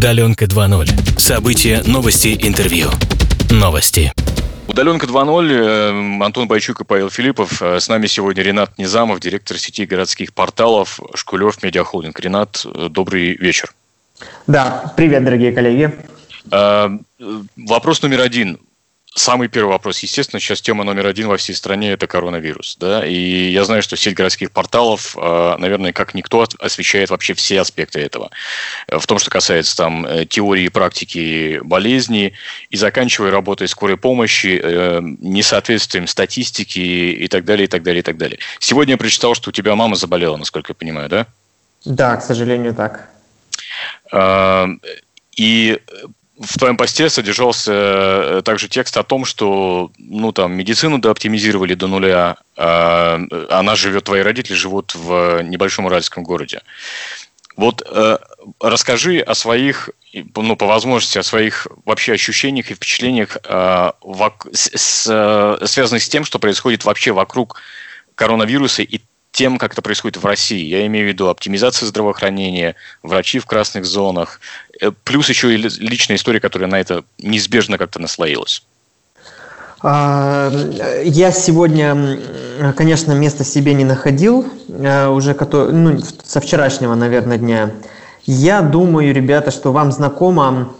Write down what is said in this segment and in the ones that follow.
Удаленка 2.0. События, новости, интервью. Новости. Удаленка 2.0. Э, Антон Байчук и Павел Филиппов. Э, с нами сегодня Ренат Низамов, директор сети городских порталов Шкулев Медиахолдинг. Ренат, э, добрый вечер. Да, привет, дорогие коллеги. Вопрос номер один самый первый вопрос. Естественно, сейчас тема номер один во всей стране – это коронавирус. Да? И я знаю, что сеть городских порталов, а, наверное, как никто освещает вообще все аспекты этого. В том, что касается там, э, теории и практики болезни, и заканчивая работой скорой помощи, э, несоответствием статистики и так далее, и так далее, и так далее. Сегодня я прочитал, что у тебя мама заболела, насколько я понимаю, да? Да, к сожалению, так. И в твоем посте содержался э, также текст о том, что ну, там, медицину дооптимизировали до нуля, а она живет, твои родители живут в небольшом уральском городе. Вот э, расскажи о своих, ну, по возможности, о своих вообще ощущениях и впечатлениях, э, вок, с, с, э, связанных с тем, что происходит вообще вокруг коронавируса и тем, как это происходит в России. Я имею в виду оптимизацию здравоохранения, врачи в красных зонах, э, плюс еще и личная история, которая на это неизбежно как-то наслоилась. А, я сегодня, конечно, места себе не находил, э, уже ну, со вчерашнего, наверное, дня. Я думаю, ребята, что вам знакома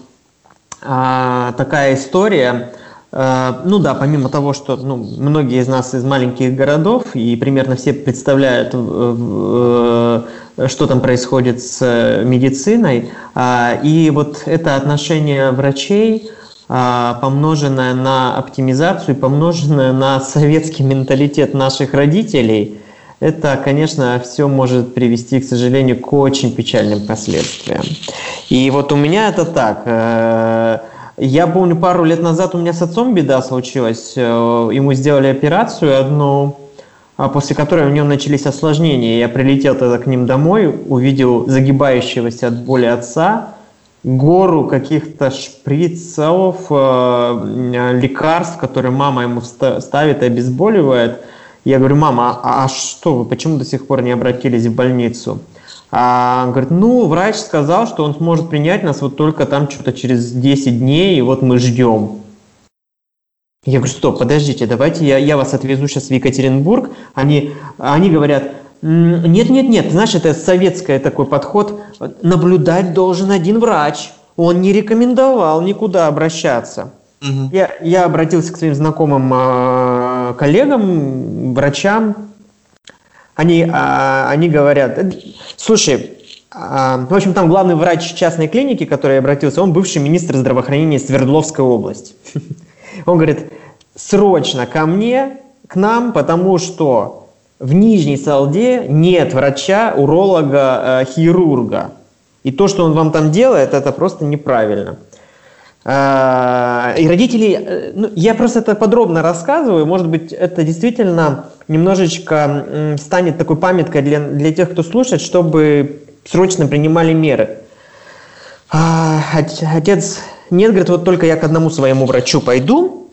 а, такая история – Э, ну да, помимо того, что ну, многие из нас из маленьких городов и примерно все представляют, э, что там происходит с медициной, а, и вот это отношение врачей, а, помноженное на оптимизацию, помноженное на советский менталитет наших родителей, это, конечно, все может привести, к сожалению, к очень печальным последствиям. И вот у меня это так э, – я помню, пару лет назад у меня с отцом беда случилась. Э, ему сделали операцию одну, а после которой у него начались осложнения. Я прилетел тогда к ним домой, увидел загибающегося от боли отца, гору каких-то шприцов, э, лекарств, которые мама ему ставит и обезболивает. Я говорю, мама, а, а что вы, почему до сих пор не обратились в больницу? А, говорит, ну, врач сказал, что он сможет принять нас вот только там что-то через 10 дней, и вот мы ждем. Я говорю, стоп, подождите, давайте я, я вас отвезу сейчас в Екатеринбург. Они, они говорят, нет, нет, нет, знаешь, это советский такой подход. Наблюдать должен один врач. Он не рекомендовал никуда обращаться. Угу. Я, я обратился к своим знакомым э, коллегам, врачам, они, а, они говорят, «Э, слушай, а, в общем, там главный врач частной клиники, который обратился, он бывший министр здравоохранения Свердловской области. Он говорит, срочно ко мне, к нам, потому что в Нижней Салде нет врача, уролога, э, хирурга. И то, что он вам там делает, это просто неправильно. А, и родители, э, ну, я просто это подробно рассказываю, может быть, это действительно немножечко станет такой памяткой для, для тех, кто слушает, чтобы срочно принимали меры. А, отец нет, говорит, вот только я к одному своему врачу пойду.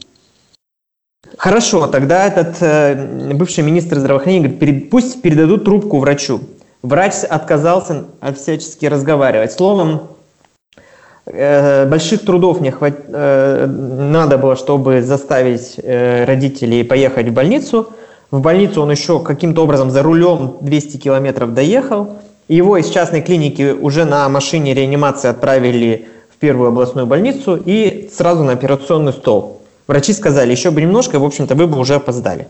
Хорошо, тогда этот э, бывший министр здравоохранения говорит, пусть передадут трубку врачу. Врач отказался всячески разговаривать. Словом, больших трудов не хват... Э, надо было, чтобы заставить э, родителей поехать в больницу. В больницу он еще каким-то образом за рулем 200 километров доехал. Его из частной клиники уже на машине реанимации отправили в первую областную больницу и сразу на операционный стол. Врачи сказали, еще бы немножко, в общем-то, вы бы уже опоздали.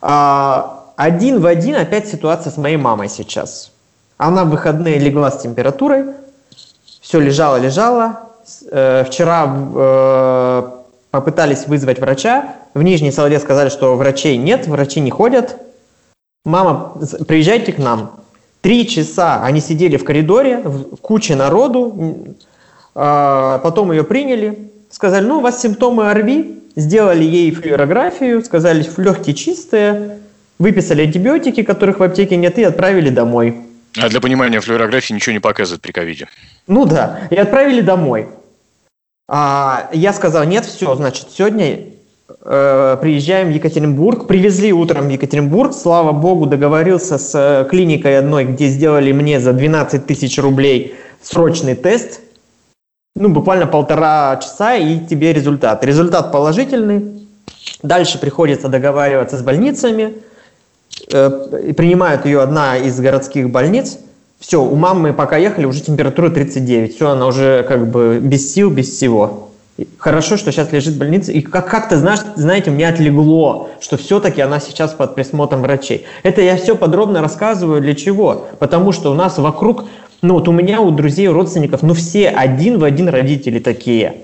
А, один в один опять ситуация с моей мамой сейчас. Она в выходные легла с температурой, все лежало, лежало. Э, вчера э, попытались вызвать врача. В Нижней Салде сказали, что врачей нет, врачи не ходят. Мама, приезжайте к нам. Три часа они сидели в коридоре, в куче народу. Э, потом ее приняли. Сказали, ну, у вас симптомы ОРВИ. Сделали ей флюорографию, сказали, легкие чистые. Выписали антибиотики, которых в аптеке нет, и отправили домой. А для понимания флюорографии ничего не показывает при ковиде. Ну да, и отправили домой. А, я сказал, нет, все, значит, сегодня э, приезжаем в Екатеринбург. Привезли утром в Екатеринбург, слава богу, договорился с э, клиникой одной, где сделали мне за 12 тысяч рублей срочный тест ну, буквально полтора часа, и тебе результат. Результат положительный. Дальше приходится договариваться с больницами. Э, принимают ее одна из городских больниц. Все, у мамы пока ехали, уже температура 39. Все, она уже как бы без сил, без всего. Хорошо, что сейчас лежит в больнице. И как- как-то, знаешь, знаете, у меня отлегло, что все-таки она сейчас под присмотром врачей. Это я все подробно рассказываю для чего? Потому что у нас вокруг, ну вот у меня, у друзей, у родственников, ну все один в один родители такие.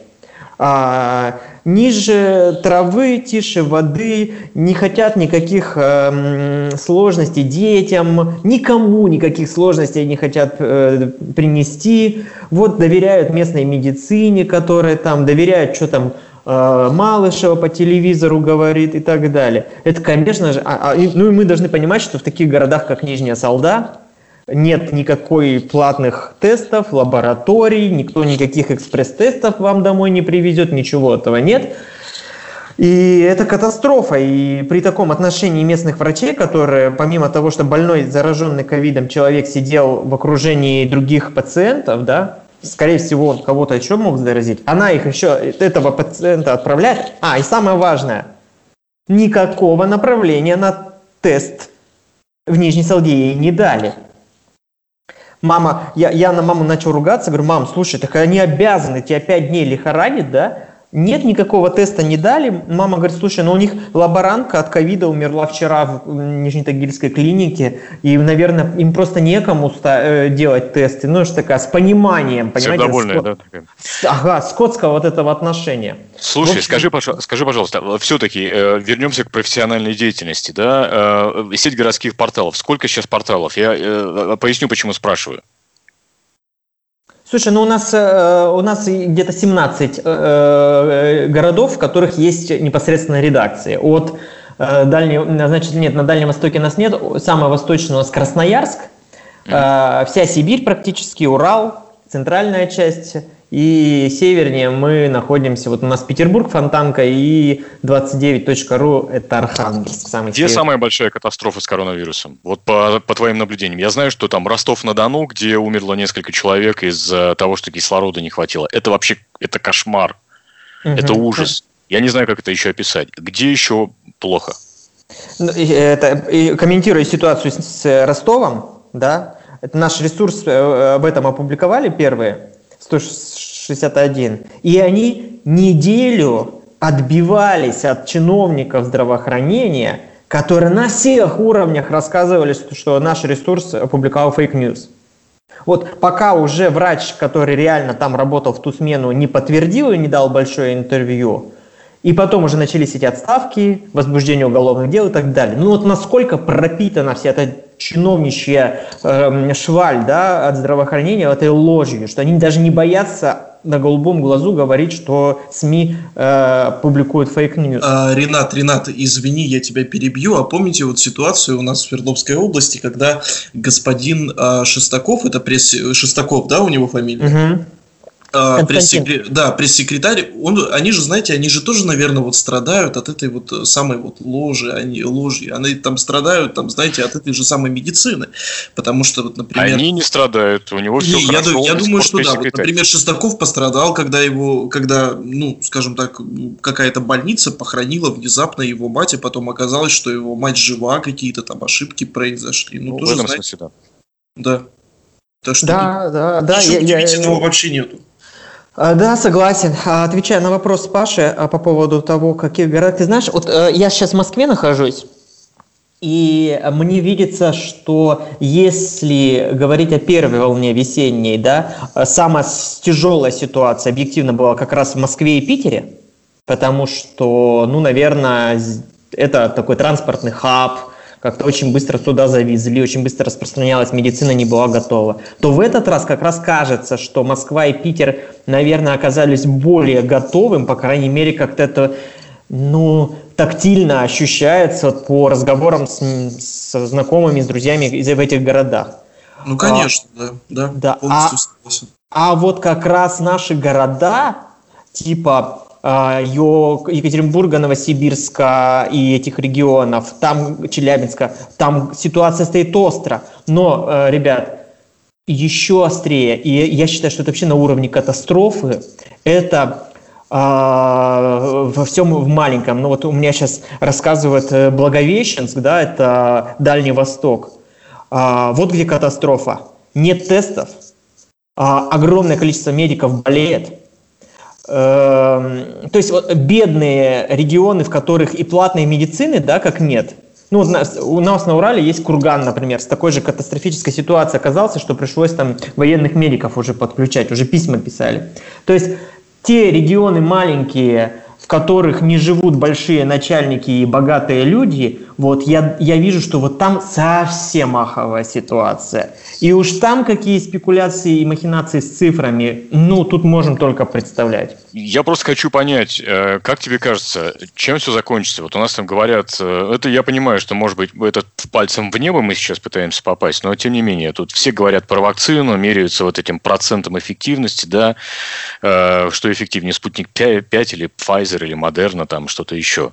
А, ниже травы, тише воды, не хотят никаких эм, сложностей детям, никому никаких сложностей не хотят э, принести. Вот доверяют местной медицине, которая там доверяют, что там э, Малышева по телевизору говорит и так далее. Это, конечно же, а- а, ну и мы должны понимать, что в таких городах, как Нижняя Салда, нет никакой платных тестов, лабораторий, никто никаких экспресс-тестов вам домой не привезет, ничего этого нет. И это катастрофа. И при таком отношении местных врачей, которые, помимо того, что больной, зараженный ковидом человек сидел в окружении других пациентов, да, скорее всего, он кого-то еще мог заразить, она их еще, этого пациента отправляет. А, и самое важное, никакого направления на тест в Нижней Салде ей не дали. Мама, я, я на маму начал ругаться, говорю, мам, слушай, так они обязаны, тебя пять дней лихорадит, да? Нет, никакого теста не дали. Мама говорит, слушай, ну у них лаборантка от ковида умерла вчера в Нижнетагильской клинике, и, наверное, им просто некому э, делать тесты. Ну, что такая, с пониманием, понимаете? Сердобольная, да, такая. Ага, скотского вот этого отношения. Слушай, общем- скажи, скажи, пожалуйста, все-таки вернемся к профессиональной деятельности, да? Э, сеть городских порталов. Сколько сейчас порталов? Я э, поясню, почему спрашиваю. Слушай, ну у нас, э, у нас где-то 17 э, э, городов, в которых есть непосредственно редакции. От э, дальнего, значит, нет, на Дальнем Востоке нас нет. Самый восточный у нас Красноярск, э, вся Сибирь практически, Урал, центральная часть. И севернее мы находимся, вот у нас Петербург, Фонтанка и 29.ru это Архангельск. Самый Где север. самая большая катастрофа с коронавирусом? Вот по, по твоим наблюдениям. Я знаю, что там Ростов-на-Дону, где умерло несколько человек из-за того, что кислорода не хватило. Это вообще, это кошмар, это Мгм. ужас. Я не знаю, как это еще описать. Где еще плохо? Ну, Это, комментируя ситуацию с, с Ростовом, да, это наш ресурс э, об этом опубликовали первые, 161, и они неделю отбивались от чиновников здравоохранения, которые на всех уровнях рассказывали, что, наш ресурс опубликовал fake news. Вот пока уже врач, который реально там работал в ту смену, не подтвердил и не дал большое интервью, и потом уже начались эти отставки, возбуждение уголовных дел и так далее. Ну вот насколько пропитана вся эта чиновничья эм, шваль да, от здравоохранения этой ложью, что они даже не боятся на голубом глазу говорить, что СМИ э, публикуют fake news. А, Ринат, Ринат, извини, я тебя перебью. А помните вот ситуацию у нас в Свердловской области, когда господин а, Шестаков, это пресс... Шестаков, да, у него фамилия? Мгм. А, Константин. пресс-секре- Да, пресс-секретарь, он, они же, знаете, они же тоже, наверное, вот страдают от этой вот э, самой вот ложи, они ложи, они там страдают, там, знаете, от этой же самой медицины, потому что, вот, например... Они не страдают, у него все Не, я, хорошо. я он думаю, что да. Вот, например, Шестаков пострадал, когда его, когда, ну, скажем так, какая-то больница похоронила внезапно его мать, и потом оказалось, что его мать жива, какие-то там ошибки произошли. Ну, Ну, в тоже, этом знаете, смысле, да. да. Так что Да, да, да. ничего я- я- удивительного вообще нету. А, Да, согласен. А, Отвечая на вопрос Паши а, по поводу того, каких городах ты знаешь, вот э, я сейчас в Москве нахожусь, и мне видится, что если говорить о первой волне весенней, да, э, самая тяжелая ситуация объективно была как раз в Москве и Питере, потому что, ну, наверное, это такой транспортный хаб, как-то очень быстро туда завезли, очень быстро распространялась, медицина не была готова, то в этот раз как раз кажется, что Москва и Питер, наверное, оказались более готовым, по крайней мере, как-то это, ну, тактильно ощущается по разговорам с, со знакомыми, с друзьями из в этих городах. Ну, конечно, да, да, Да, полностью а- согласен. А вот как раз наши города, типа а, Екатеринбурга, Новосибирска и этих регионов, там Челябинска, там ситуация стоит остро. Но, э, ребят, еще острее, и я считаю, что это вообще на уровне катастрофы, это а, во всем в маленьком. Ну вот у меня сейчас рассказывает э, Благовещенск, да, это Дальний Восток. Вот где катастрофа. Нет тестов, огромное количество медиков болеет. Эм, то есть вот, бедные регионы, в которых и платной медицины, да, как нет. Ну, у нас, у нас на Урале есть Курган, например, с такой же катастрофической ситуацией оказался, что пришлось там военных медиков уже подключать, уже письма писали. То есть те регионы маленькие, в которых не живут большие начальники и богатые люди, вот я, я вижу, что вот там совсем аховая ситуация. И уж там какие спекуляции и махинации с цифрами, ну, тут можем только представлять. Я просто хочу понять, э, как тебе кажется, чем все закончится? Вот у нас там говорят, э, это я понимаю, что, может быть, это пальцем в небо мы сейчас пытаемся попасть, но тем не менее, тут все говорят про вакцину, меряются вот этим процентом эффективности, да, э, что эффективнее, спутник 5 или Pfizer или Moderna, там что-то еще.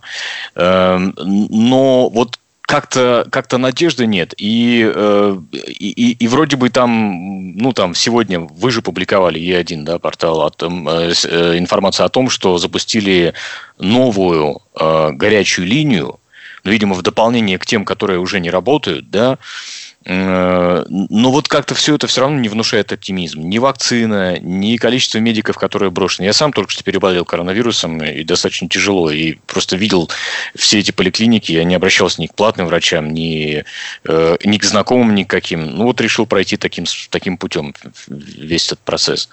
Эм, но вот как-то как надежды нет. И, э, и, и вроде бы там, ну там сегодня вы же публиковали Е1, да, портал, о том, э, э, информация о том, что запустили новую э, горячую линию, ну, видимо, в дополнение к тем, которые уже не работают, да, Э, но вот как-то все это все равно не внушает оптимизм. Ни вакцина, ни количество медиков, которые брошены. Я сам только что переболел коронавирусом, и достаточно тяжело. И просто видел все эти поликлиники, я не обращался ни к платным врачам, ни, э, ни к знакомым никаким. Ну вот решил пройти таким, таким путем весь этот процесс.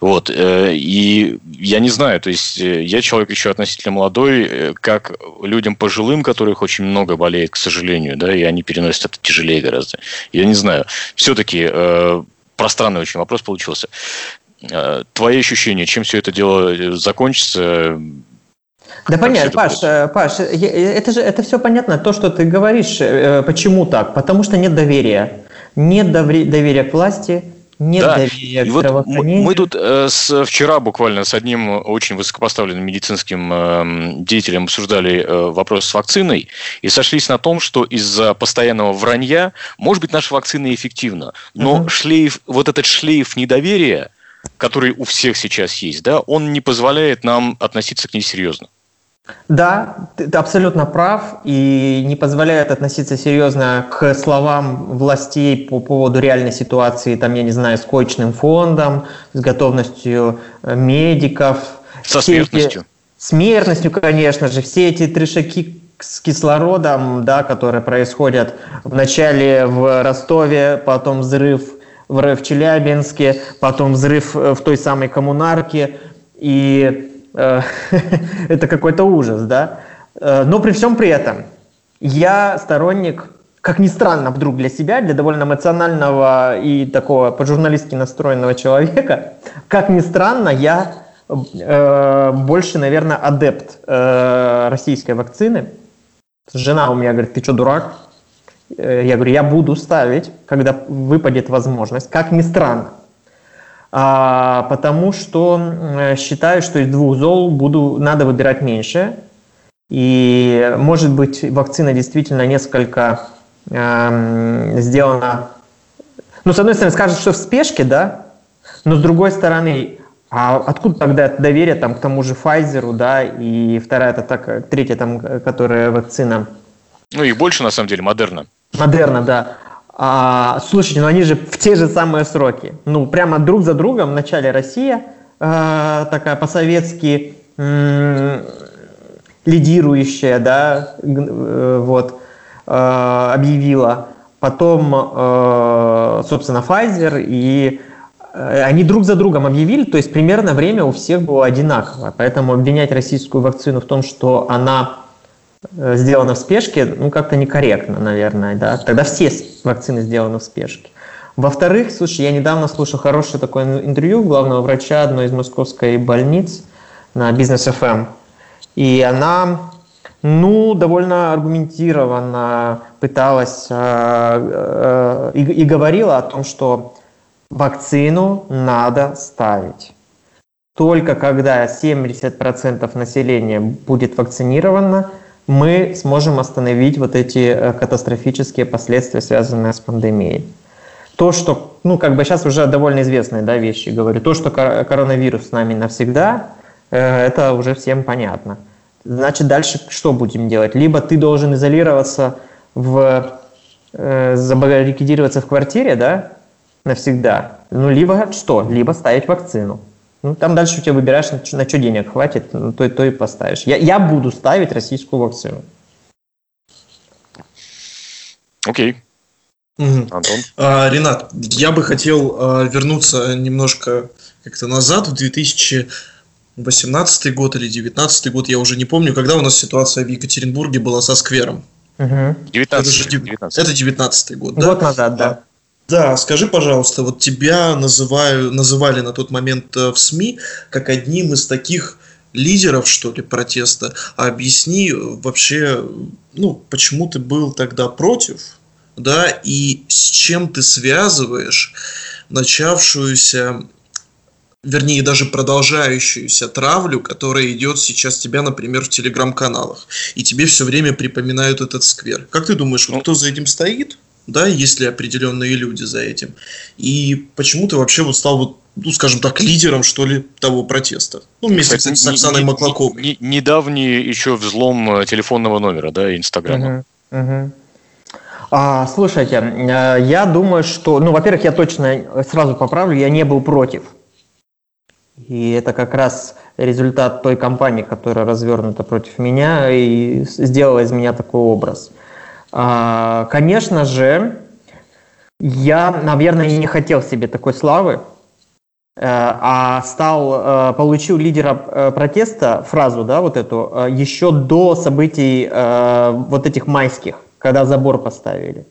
Вот. Э, и я не знаю, то есть я человек еще относительно молодой, как людям пожилым, которых очень много болеет, к сожалению, да, и они переносят это тяжелее гораздо. Я не знаю. Все-таки э, пространный очень вопрос получился. Э, твои ощущения, чем все это дело э, закончится? Да понятно, Паш, э, Паш, это же это все понятно, то, что ты говоришь, почему так? Потому что нет доверия. Нет доверия к власти, нет да. доверия к вот Мы тут э, с, вчера буквально с одним очень высокопоставленным медицинским э, деятелем обсуждали э, вопрос с вакциной и сошлись на том, что из-за постоянного вранья, может быть, наша вакцина эффективна, но угу. шлейф, вот этот шлейф недоверия, который у всех сейчас есть, да, он не позволяет нам относиться к ней серьезно. Да, ты, ты абсолютно прав и не позволяет относиться серьезно к словам властей по поводу реальной ситуации, там, я не знаю, с коечным фондом, с готовностью э, медиков. Со смертностью. Эти, смертностью, конечно же. Все эти трешаки с кислородом, да, которые происходят вначале в Ростове, потом взрыв в Челябинске, потом взрыв э, в той самой коммунарке. И это какой-то ужас, да. Э, но при всем при этом я сторонник, как ни странно вдруг для себя, для довольно эмоционального и такого по-журналистски настроенного человека, как ни странно, я э, больше, наверное, адепт э, российской вакцины. Жена у меня говорит, ты что, дурак? Э, я говорю, я буду ставить, когда выпадет возможность, как ни странно потому что считаю, что из двух зол буду, надо выбирать меньше. И, может быть, вакцина действительно несколько э, сделана... Ну, с одной стороны, скажут, что в спешке, да, но с другой стороны, а откуда тогда доверие там, к тому же Pfizer, да, и вторая, это так, третья, там, которая вакцина? Ну, их больше, на самом деле, Модерна. Модерна, да. А, слушайте, ну они же в те же самые сроки. Ну, прямо друг за другом. Вначале Россия э, такая по-советски э, лидирующая, да, э, вот, э, объявила. Потом, э, собственно, Pfizer, и э, они друг за другом объявили, то есть примерно время у всех было одинаково. Поэтому обвинять российскую вакцину в том, что она сделано в спешке, ну, как-то некорректно, наверное, да. Тогда все вакцины сделаны в спешке. Во-вторых, слушай, я недавно слушал хорошее такое интервью главного врача одной из московской больниц на Бизнес ФМ. Эм. И она, ну, довольно аргументированно пыталась э, э, и, и говорила о том, что вакцину надо ставить. Только когда 70% населения будет вакцинировано, мы сможем остановить вот эти э, катастрофические последствия, связанные с пандемией. то, что, ну, как бы сейчас уже довольно известные, да, вещи говорю, то, что коронавирус с нами навсегда, э, это уже всем понятно. Значит, дальше что будем делать? Либо ты должен изолироваться в, э, забаррикадироваться в квартире, да, навсегда, ну, либо что? Либо ставить вакцину. Ну, там дальше у тебя выбираешь, на, на что денег хватит, ну, то, то и поставишь. Я, я буду ставить российскую вакцину. Окей. Угу. Антон? А, Ренат, я бы хотел а, вернуться немножко как-то назад, в 2018 год или 2019 год, я уже не помню, когда у нас ситуация в Екатеринбурге была со сквером. Угу. 19, это, 19. это 19 год, да? Год назад, да. Да, скажи, пожалуйста, вот тебя называю, называли на тот момент э, в СМИ как одним из таких лидеров, что ли, протеста. А объясни вообще, ну, почему ты был тогда против да, и с чем ты связываешь начавшуюся, вернее, даже продолжающуюся травлю, которая идет сейчас тебя, например, в телеграм-каналах, и тебе все время припоминают этот сквер. Как ты думаешь, вот кто за этим стоит? Да, есть ли определенные люди за этим? И почему ты вообще вот стал вот ну, скажем так, лидером, что ли, того протеста. Ну, вместе Кстати, с Оксаной не, Маклаковой. Не, не, недавний еще взлом э, телефонного номера, да, Инстаграма. Угу, угу. А, слушайте, э, я думаю, что, ну, во-первых, я точно сразу поправлю, я не был против. И это как раз результат той кампании, которая развернута против меня и сделала из меня такой образ. А, конечно же, я, наверное, не хотел себе такой славы, э, а стал, э, получил лидера протеста, фразу, да, вот эту, еще до событий вот этих майских когда забор поставили.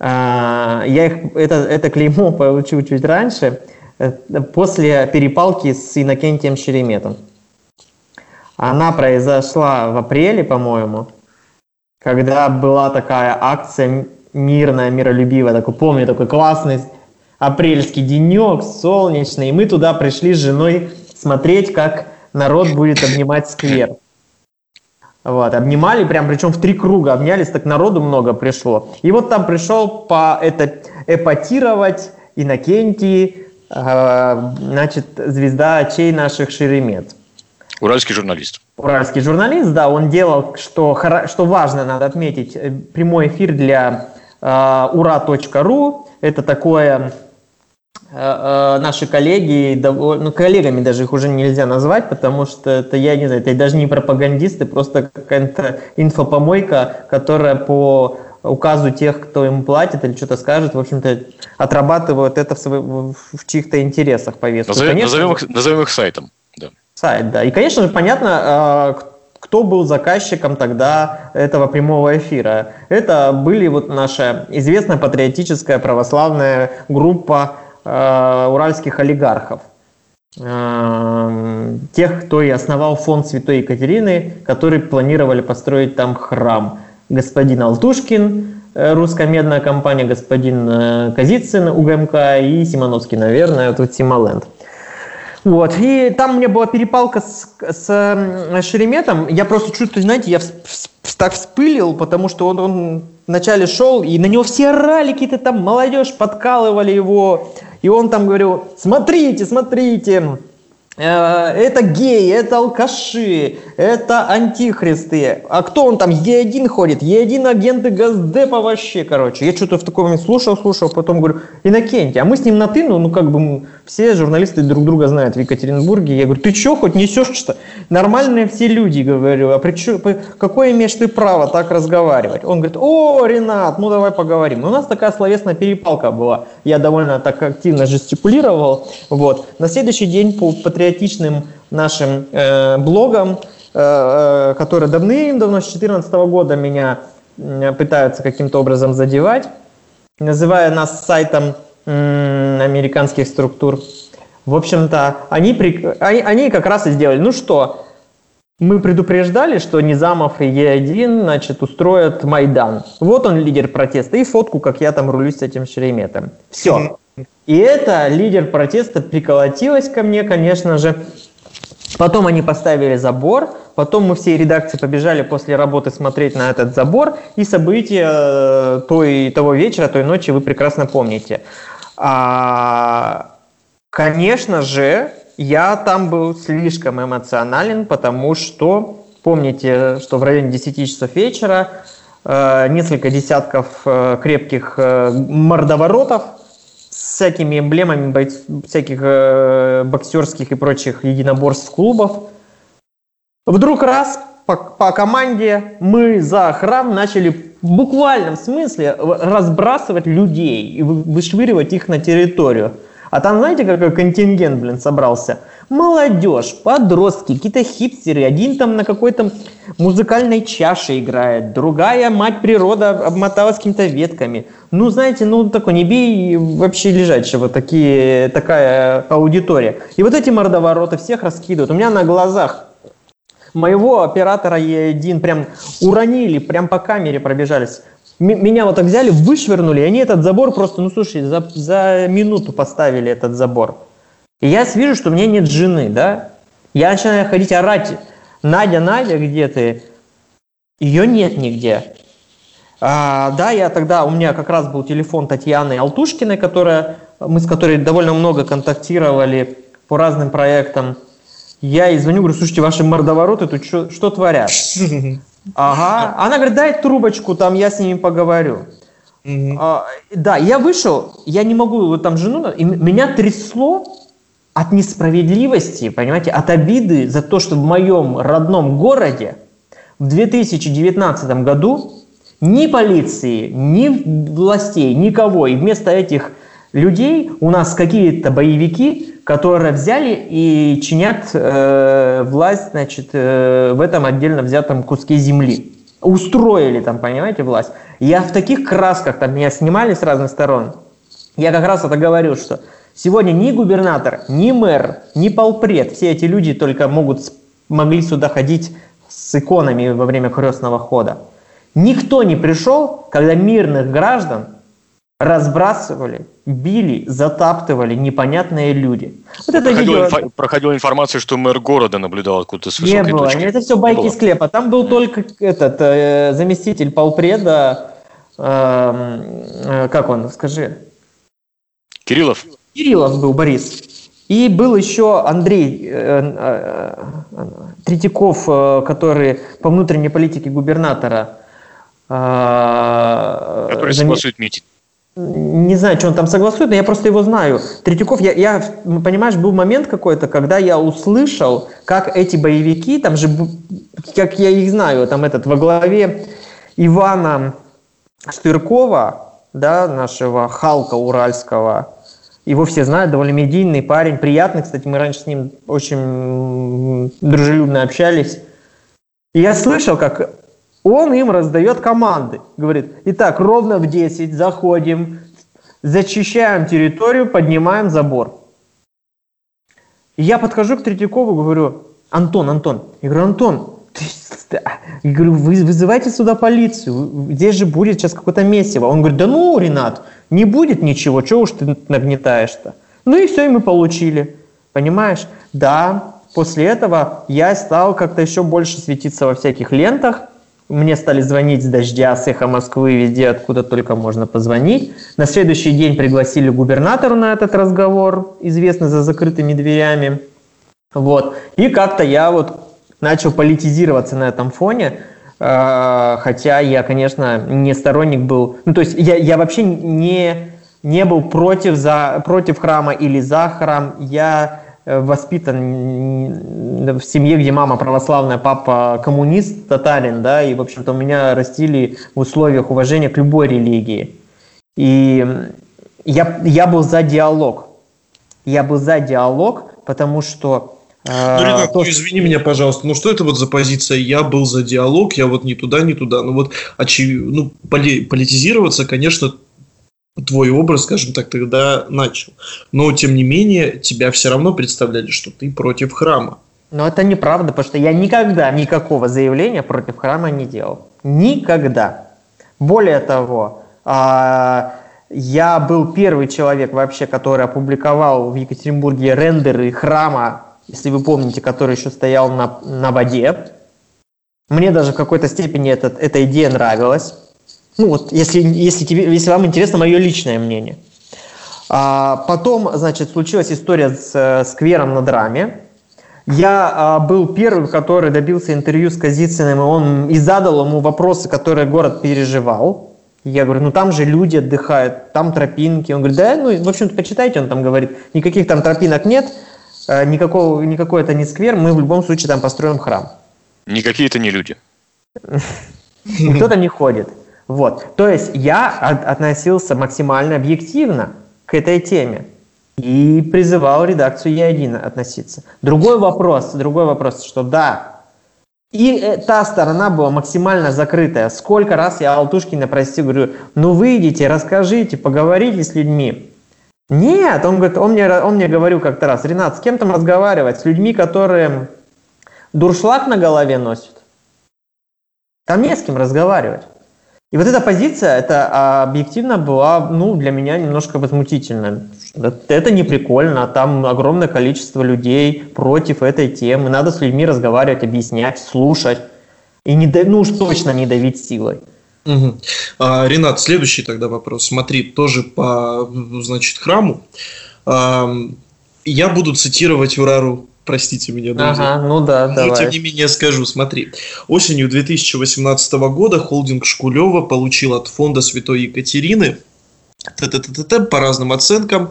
А, я их, это, это клеймо получил чуть раньше, э, после перепалки с Иннокентием Шереметом. Она произошла в апреле, по-моему, когда была такая акция мирная, миролюбивая, такой, помню, такой классный апрельский денек, солнечный, и мы туда пришли с женой смотреть, как народ будет обнимать сквер. Вот, обнимали прям, причем в три круга обнялись, так народу много пришло. И вот там пришел по это эпатировать Иннокентий, э, значит, звезда очей наших Шеремет. Уральский журналист. Уральский журналист, да, он делал, что, что важно, надо отметить, э, прямой эфир для э, ура.ру. Это такое Э, э, наши коллеги, ну, коллегами даже их уже нельзя назвать, потому что это, я не знаю, это даже не пропагандисты, просто какая-то инфопомойка, которая по указу тех, кто им платит или что-то скажет, в общем-то, отрабатывают это в, свой, в чьих-то интересах повестку. Назовем, конечно, назовем, их, назовем их сайтом. Сайт, да. И, конечно же, понятно, э, кто был заказчиком тогда этого прямого эфира. Это были вот наша известная патриотическая православная группа Э, уральских олигархов. Э, тех, кто и основал фонд Святой Екатерины, которые планировали построить там храм. Господин Алтушкин, э, русская медная компания, господин Казицын, УГМК и Симоновский, наверное, тут Симоленд. Вот. И там у меня была перепалка с, с Шереметом. Я просто чуть-чуть, знаете, я так вспылил, потому что он, он вначале шел, и на него все орали, какие-то там молодежь, подкалывали его. И он там говорил, смотрите, смотрите, это геи, это алкаши, это антихристы. А кто он там? Е1 ходит, Е1 агенты Газдепа вообще, короче. Я что-то в таком момент слушал, слушал, потом говорю, Иннокентий, а мы с ним на ты, ну, ну как бы все журналисты друг друга знают в Екатеринбурге. Я говорю, ты что, хоть несешь что? Нормальные все люди, говорю, а при чё, какое имеешь ты право так разговаривать? Он говорит, о, Ренат, ну давай поговорим. У нас такая словесная перепалка была. Я довольно так активно жестикулировал. Вот. На следующий день по патриотичным нашим э, блогам, э, э которые давным-давно, с 2014 года меня пытаются каким-то образом задевать, называя нас сайтом э, американских структур. В общем-то, они, они, они как раз и сделали. Ну что, мы предупреждали, что Низамов и Е1 значит, устроят Майдан. Вот он лидер протеста. И фотку, как я там рулюсь с этим Шереметом. Все. И это лидер протеста приколотилась ко мне, конечно же. Потом они поставили забор, Потом мы всей редакции побежали после работы смотреть на этот забор, и события э, той, того вечера, той ночи вы прекрасно помните. А, конечно же, я там был слишком эмоционален, потому что, помните, что в районе 10 часов вечера э, несколько десятков э, крепких мордоворотов с всякими эмблемами бойц, всяких э, боксерских и прочих единоборств клубов. Вдруг раз по, по команде мы за храм начали в буквальном смысле разбрасывать людей и вышвыривать их на территорию. А там, знаете, какой контингент, блин, собрался? Молодежь, подростки, какие-то хипстеры. Один там на какой-то музыкальной чаше играет, другая мать природа обмоталась какими-то ветками. Ну, знаете, ну такой, не бей вообще лежачего, такие, такая аудитория. И вот эти мордовороты всех раскидывают. У меня на глазах моего оператора Е1 прям уронили, прям по камере пробежались меня вот так взяли, вышвырнули, и они этот забор просто, ну слушай, за, за минуту поставили этот забор. И я вижу, что у меня нет жены, да? Я начинаю ходить орать, Надя, Надя, где ты? Ее нет нигде. А, да, я тогда, у меня как раз был телефон Татьяны Алтушкиной, которая, мы с которой довольно много контактировали по разным проектам. Я ей звоню, говорю, слушайте, ваши мордовороты тут что, что творят? Ага. Она говорит, дай трубочку, там я с ними поговорю. Mm-hmm. А, да, я вышел, я не могу, вот там жену, и меня трясло от несправедливости, понимаете, от обиды за то, что в моем родном городе в 2019 году ни полиции, ни властей, никого, и вместо этих людей у нас какие-то боевики которые взяли и чинят э, власть, значит, э, в этом отдельно взятом куске земли. Устроили там, понимаете, власть. Я в таких красках, там меня снимали с разных сторон. Я как раз это говорил, что сегодня ни губернатор, ни мэр, ни полпред, все эти люди только могут, могли сюда ходить с иконами во время крестного хода. Никто не пришел, когда мирных граждан разбрасывали, били, затаптывали непонятные люди. Вот это видео... инфо... Проходила информация, что мэр города наблюдал откуда-то с высокой Не было, точки. это все байки из склепа. Там был только этот э, заместитель полпреда, э, э, как он, скажи? Кириллов. Кириллов был, Борис. И был еще Андрей э, э, э Третьяков, э, который по внутренней политике губернатора. Э, который согласует митинг не знаю, что он там согласует, но я просто его знаю. Третьяков, я, я понимаешь, был момент какой-то, когда я услышал, как эти боевики, там же, как я их знаю, там этот во главе Ивана Штыркова, да, нашего Халка Уральского, его все знают, довольно медийный парень, приятный, кстати, мы раньше с ним очень дружелюбно общались. И я слышал, как он им раздает команды. Говорит, итак, ровно в 10 заходим, зачищаем территорию, поднимаем забор. Я подхожу к Третьякову, говорю, Антон, Антон. Я говорю, Антон, ты, я говорю, вы вызывайте сюда полицию, здесь же будет сейчас какое-то месиво. Он говорит, да ну, Ренат, не будет ничего, чего уж ты нагнетаешь-то. Ну и все, и мы получили. Понимаешь? Да, после этого я стал как-то еще больше светиться во всяких лентах, мне стали звонить с дождя, с эхо Москвы, везде, откуда только можно позвонить. На следующий день пригласили губернатора на этот разговор, известный за закрытыми дверями. Вот. И как-то я вот начал политизироваться на этом фоне, э, хотя я, конечно, не сторонник был, ну, то есть я, я вообще не, не был против, за, против храма или за храм, я воспитан в семье, где мама православная, папа коммунист, татарин, да, и, в общем-то, у меня растили в условиях уважения к любой религии. И я, я был за диалог. Я был за диалог, потому что э, ну, Ренат, то, ну извини меня, пожалуйста, ну что это вот за позиция? Я был за диалог, я вот ни туда, ни туда. Ну вот очевидно, ну, поли, политизироваться, конечно, твой образ, скажем так, тогда начал. Но, тем не менее, тебя все равно представляли, что ты против храма. Но это неправда, потому что я никогда никакого заявления против храма не делал. Никогда. Более того, а, я был первый человек вообще, который опубликовал в Екатеринбурге рендеры храма, если вы помните, который еще стоял на, на воде. Мне даже в какой-то степени этот, эта идея нравилась. Ну вот, если, если, тебе, если вам интересно мое личное мнение. А, потом, значит, случилась история с э, сквером на драме. Я а, был первым, который добился интервью с Казицыным, и он и задал ему вопросы, которые город переживал. Я говорю, ну там же люди отдыхают, там тропинки. Он говорит, да, ну, в общем-то, почитайте, он там говорит, никаких там тропинок нет, э, никакого, никакой это не сквер, мы в любом случае там построим храм. Никакие это не люди. Никто там не ходит. Вот. То есть я относился максимально объективно к этой теме и призывал редакцию Е1 относиться. Другой вопрос, другой вопрос, что да, и э, та сторона была максимально закрытая. Сколько раз я Алтушкина просил, говорю, ну выйдите, расскажите, поговорите с людьми. Нет, он, говорит, он, мне, он мне говорил как-то раз, Ренат, с кем там разговаривать? С людьми, которые дуршлаг на голове носят? Там не с кем разговаривать. И вот эта позиция, это а, объективно была, ну, для меня немножко возмутительная. Это не прикольно, там огромное количество людей против этой темы. Надо с людьми разговаривать, объяснять, слушать. И не, ну уж точно не давить силой. Угу. А, Ренат, следующий тогда вопрос. Смотри, тоже по, значит, храму. А, я буду цитировать Урару Простите меня, друзья. Ага, ну да, Но, давай. тем не менее, скажу, смотри. Осенью 2018 года холдинг Шкулева получил от фонда Святой Екатерины по разным оценкам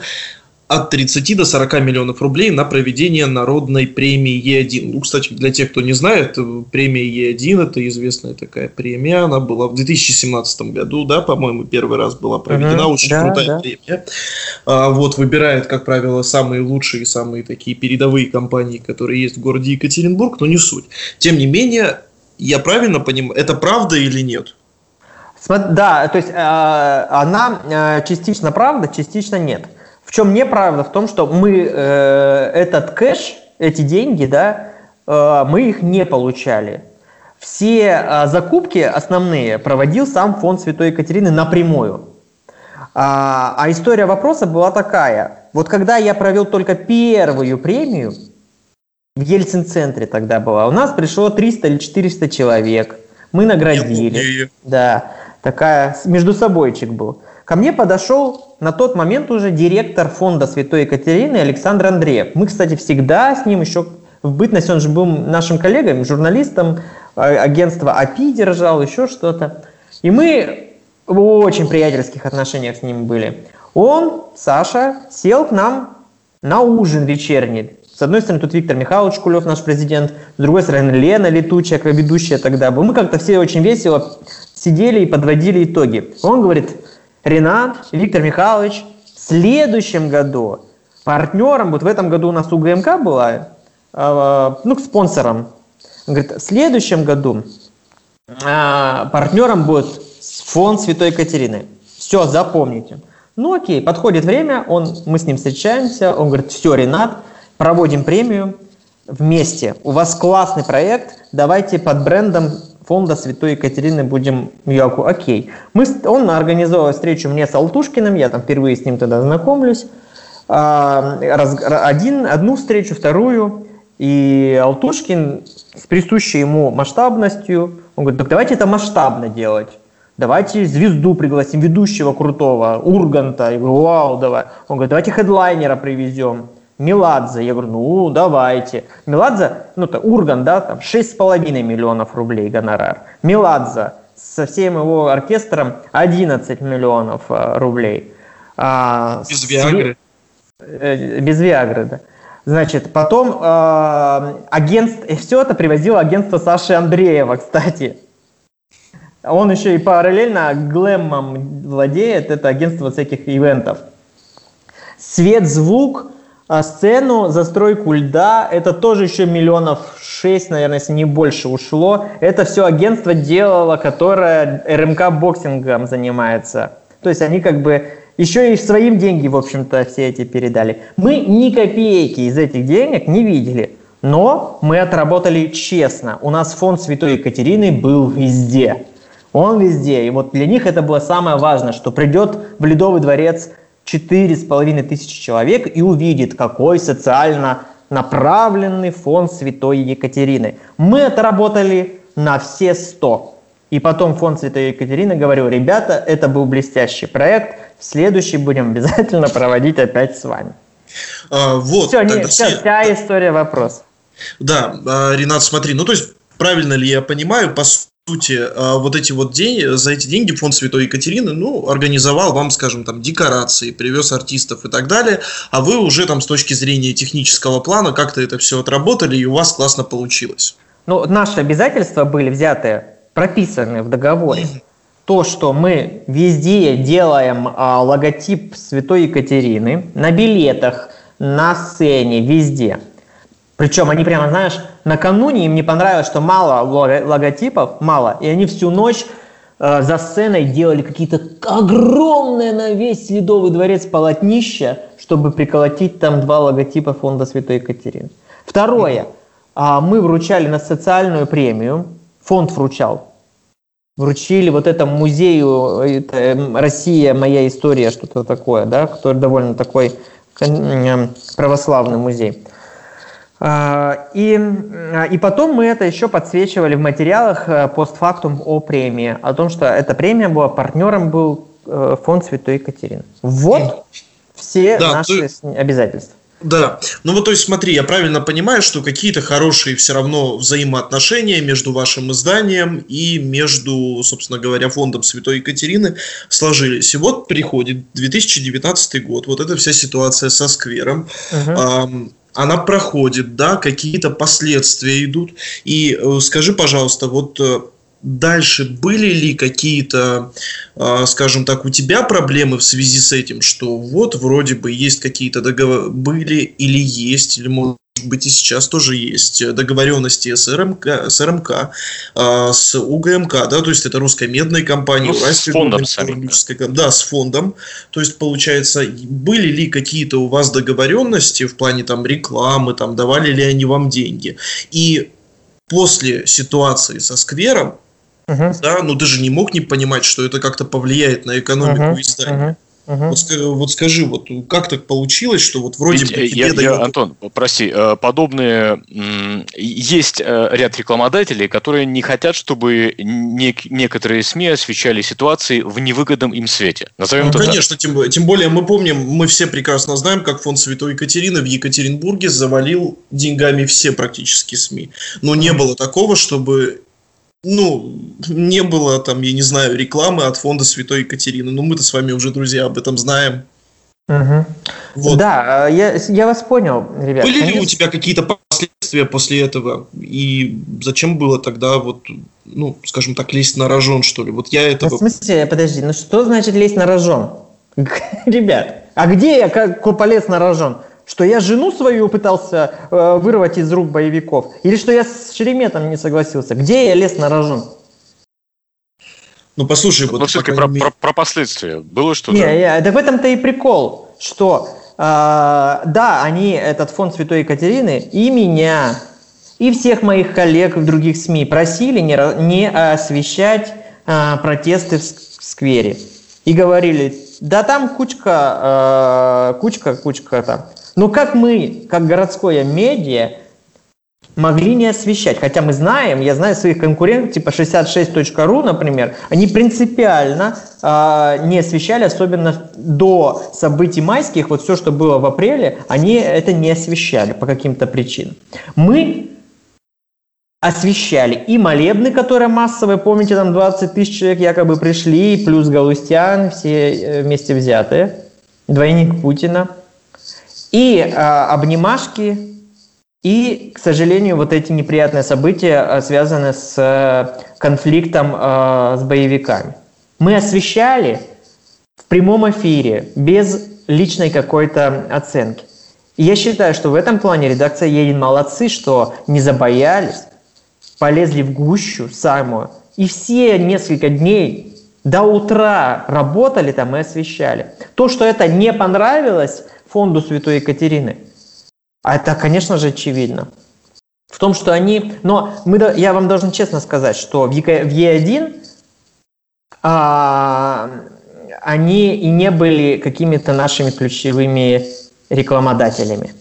от 30 до 40 миллионов рублей на проведение народной премии Е1. Ну, кстати, для тех, кто не знает, премия Е1 – это известная такая премия. Она была в 2017 году, да, по-моему, первый раз была проведена. Угу, Очень да, крутая да. премия. А, вот, выбирает, как правило, самые лучшие, самые такие передовые компании, которые есть в городе Екатеринбург, но не суть. Тем не менее, я правильно понимаю, это правда или нет? Да, то есть э, она э, частично правда, частично нет. В чем неправда? В том, что мы э, этот кэш, эти деньги, да, э, мы их не получали. Все э, закупки основные проводил сам фонд Святой Екатерины напрямую. А, а история вопроса была такая. Вот когда я провел только первую премию, в Ельцин-центре тогда была, у нас пришло 300 или 400 человек. Мы наградили. Да такая между собойчик был. Ко мне подошел на тот момент уже директор фонда Святой Екатерины Александр Андреев. Мы, кстати, всегда с ним еще в бытность, он же был нашим коллегой, журналистом, а, агентство АПИ держал, еще что-то. И мы в очень приятельских отношениях с ним были. Он, Саша, сел к нам на ужин вечерний. С одной стороны, тут Виктор Михайлович Кулев, наш президент, с другой стороны, Лена Летучая, ведущая тогда была. Мы как-то все очень весело сидели и подводили итоги. Он говорит, Ренат, Виктор Михайлович, в следующем году партнером, вот в этом году у нас УГМК была, э, ну, к спонсорам. Он говорит, в следующем году э, партнером будет фонд Святой Екатерины. Все, запомните. Ну окей, подходит время, он, мы с ним встречаемся, он говорит, все, Ренат, проводим премию вместе. У вас классный проект, давайте под брендом фонда Святой Екатерины будем Яку. Окей. Мы, он организовал встречу мне с Алтушкиным, я там впервые с ним тогда знакомлюсь. А, раз, один, одну встречу, вторую. И Алтушкин с присущей ему масштабностью, он говорит, так давайте это масштабно делать. Давайте звезду пригласим, ведущего крутого, Урганта. Я говорю, вау, давай. Он говорит, давайте хедлайнера привезем. Меладзе. Я говорю, ну, давайте. Меладзе, ну, это Урган, да, там 6,5 миллионов рублей гонорар. Меладзе со всем его оркестром 11 миллионов а, рублей. А, без Виагры. Э, без Виагры, да. Значит, потом э, агентство, и все это привозило агентство Саши Андреева, кстати. Он еще и параллельно глэмом владеет, это агентство всяких ивентов. Свет, звук, а сцену, застройку льда, это тоже еще миллионов шесть, наверное, если не больше ушло. Это все агентство делало, которое РМК боксингом занимается. То есть они как бы еще и своим деньги, в общем-то, все эти передали. Мы ни копейки из этих денег не видели, но мы отработали честно. У нас фонд Святой Екатерины был везде. Он везде. И вот для них это было самое важное, что придет в Ледовый дворец четыре с половиной тысячи человек и увидит, какой социально направленный фонд Святой Екатерины. Мы отработали на все 100. И потом фонд Святой Екатерины говорил, ребята, это был блестящий проект, следующий будем обязательно проводить опять с вами. А, вот. Все, нет, все, вся история вопрос. Да, а, Ренат, смотри, ну то есть правильно ли я понимаю, по сути, а, вот эти вот деньги, за эти деньги фонд Святой Екатерины, ну, организовал вам, скажем, там, декорации, привез артистов и так далее, а вы уже там с точки зрения технического плана как-то это все отработали, и у вас классно получилось. Ну, наши обязательства были взяты прописаны в договоре. То, что мы везде делаем а, логотип Святой Екатерины, на билетах, на сцене, везде. Причем они прямо, знаешь, накануне им не понравилось, что мало логотипов, мало, и они всю ночь э, за сценой делали какие-то огромные на весь Ледовый дворец полотнища, чтобы приколотить там два логотипа фонда Святой Екатерины. Второе. Э, мы вручали на социальную премию фонд вручал. Вручили вот этому музею это, эм, «Россия. Моя история», что-то такое, да, который довольно такой православный музей. А, и, и потом мы это еще подсвечивали в материалах э, постфактум о премии, о том, что эта премия была, партнером был э, фонд Святой Екатерины. Вот все да, наши ты... обязательства. Да, ну вот то есть смотри, я правильно понимаю, что какие-то хорошие все равно взаимоотношения между вашим изданием и между, собственно говоря, фондом Святой Екатерины сложились. И вот приходит 2019 год, вот эта вся ситуация со сквером. Uh-huh. Эм, она проходит, да, какие-то последствия идут. И э, скажи, пожалуйста, вот э, дальше были ли какие-то, а, скажем так, у тебя проблемы в связи с этим, что вот вроде бы есть какие-то договоры, были или есть, или может быть и сейчас тоже есть договоренности с РМК, с РМК, а, с УГМК, да, то есть это русская медная компания, ну, с фондом самим, да. да, с фондом, то есть получается, были ли какие-то у вас договоренности в плане там рекламы, там давали ли они вам деньги, и после ситуации со сквером uh-huh. да, ну ты же не мог не понимать, что это как-то повлияет на экономику uh-huh. издания. Uh-huh. Uh-huh. Вот, вот скажи, вот как так получилось, что вот вроде Ведь бы тебе я, дают... я, Антон, прости, э, подобные есть э, ряд рекламодателей, которые не хотят, чтобы нек- некоторые СМИ освещали ситуации в невыгодном им свете. Назовем ну, конечно, тем, тем более мы помним, мы все прекрасно знаем, как фонд Святой Екатерины в Екатеринбурге завалил деньгами все практически СМИ. Но не было такого, чтобы ну, не было там, я не знаю, рекламы от фонда Святой Екатерины. Ну, мы-то с вами уже, друзья, об этом знаем. Угу. Вот. Да, э, я, я вас понял, ребят. Были конечно... ли у тебя какие-то последствия после этого? И зачем было тогда вот, ну, скажем так, лезть на рожон, что ли? Вот я этого... В смысле, подожди, ну что значит лезть на рожон? Ребят, а где я как полез на рожон? Что я жену свою пытался э, вырвать из рук боевиков? Или что я с Шереметом не согласился? Где я лез на рожон? Ну, послушай, вот, ну, все-таки про, про, про последствия было что-то? Не, не, да в этом-то и прикол, что э, да, они, этот фонд Святой Екатерины, и меня, и всех моих коллег в других СМИ просили не, не освещать э, протесты в сквере. И говорили, да там кучка, э, кучка, кучка там но как мы, как городское медиа, могли не освещать? Хотя мы знаем, я знаю своих конкурентов, типа 66.ru, например, они принципиально э, не освещали, особенно до событий майских, вот все, что было в апреле, они это не освещали по каким-то причинам. Мы освещали и молебны, которые массовые, помните, там 20 тысяч человек якобы пришли, плюс Галустян, все э, вместе взятые, двойник Путина – и э, обнимашки, и, к сожалению, вот эти неприятные события э, связаны с э, конфликтом э, с боевиками. Мы освещали в прямом эфире, без личной какой-то оценки. И я считаю, что в этом плане редакция Един молодцы, что не забоялись, полезли в гущу самую, и все несколько дней до утра работали там и освещали. То, что это не понравилось фонду Святой Екатерины. А это, конечно же, очевидно. В том, что они... Но мы, я вам должен честно сказать, что в Е1 а, они и не были какими-то нашими ключевыми рекламодателями.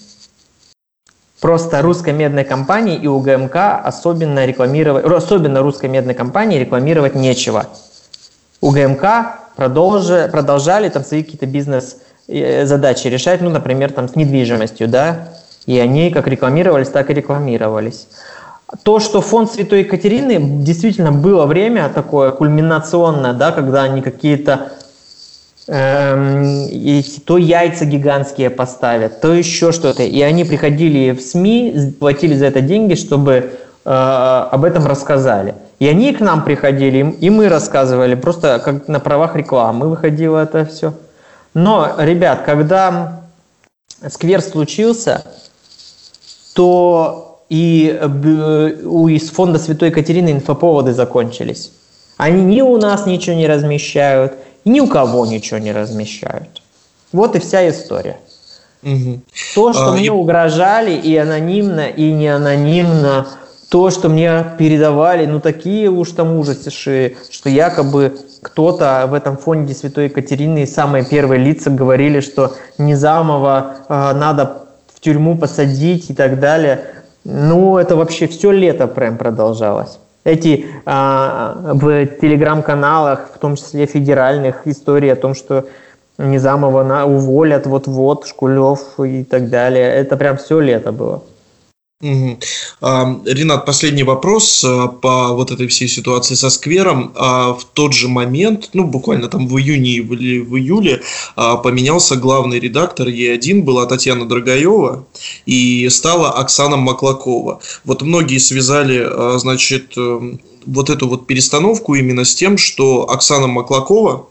Просто русской медной компании и УГМК особенно рекламировать, особенно русской медной компании рекламировать нечего. УГМК продолжи, продолжали там свои какие-то бизнес-задачи э, решать, ну, например, там с недвижимостью, да, и они как рекламировались, так и рекламировались. То, что фонд Святой Екатерины, действительно было время такое кульминационное, да, когда они какие-то Эм, то яйца гигантские поставят, то еще что-то. И они приходили в СМИ, платили за это деньги, чтобы э, об этом рассказали. И они к нам приходили, и мы рассказывали, просто как на правах рекламы выходило это все. Но, ребят, когда сквер случился, то и у из фонда Святой Екатерины инфоповоды закончились. Они ни у нас ничего не размещают, ни у кого ничего не размещают. Вот и вся история. Угу. То, что а, мне и... угрожали и анонимно, и не анонимно, то, что мне передавали, ну такие уж там ужасы, что якобы кто-то в этом фонде Святой Екатерины, самые первые лица говорили, что Низамова э, надо в тюрьму посадить и так далее. Ну, это вообще все лето прям продолжалось. Эти а, в телеграм-каналах, в том числе федеральных, истории о том, что Низамова на, уволят вот-вот, Шкулев и так далее. Это прям все лето было. Угу. Ренат, последний вопрос а, по вот этой всей ситуации со сквером. А, в тот же момент, ну буквально там в июне или в июле, а, поменялся главный редактор Е1, была Татьяна Драгоева, и стала Оксана Маклакова. Вот многие связали, а, значит, эм, вот эту вот перестановку именно с тем, что Оксана Маклакова,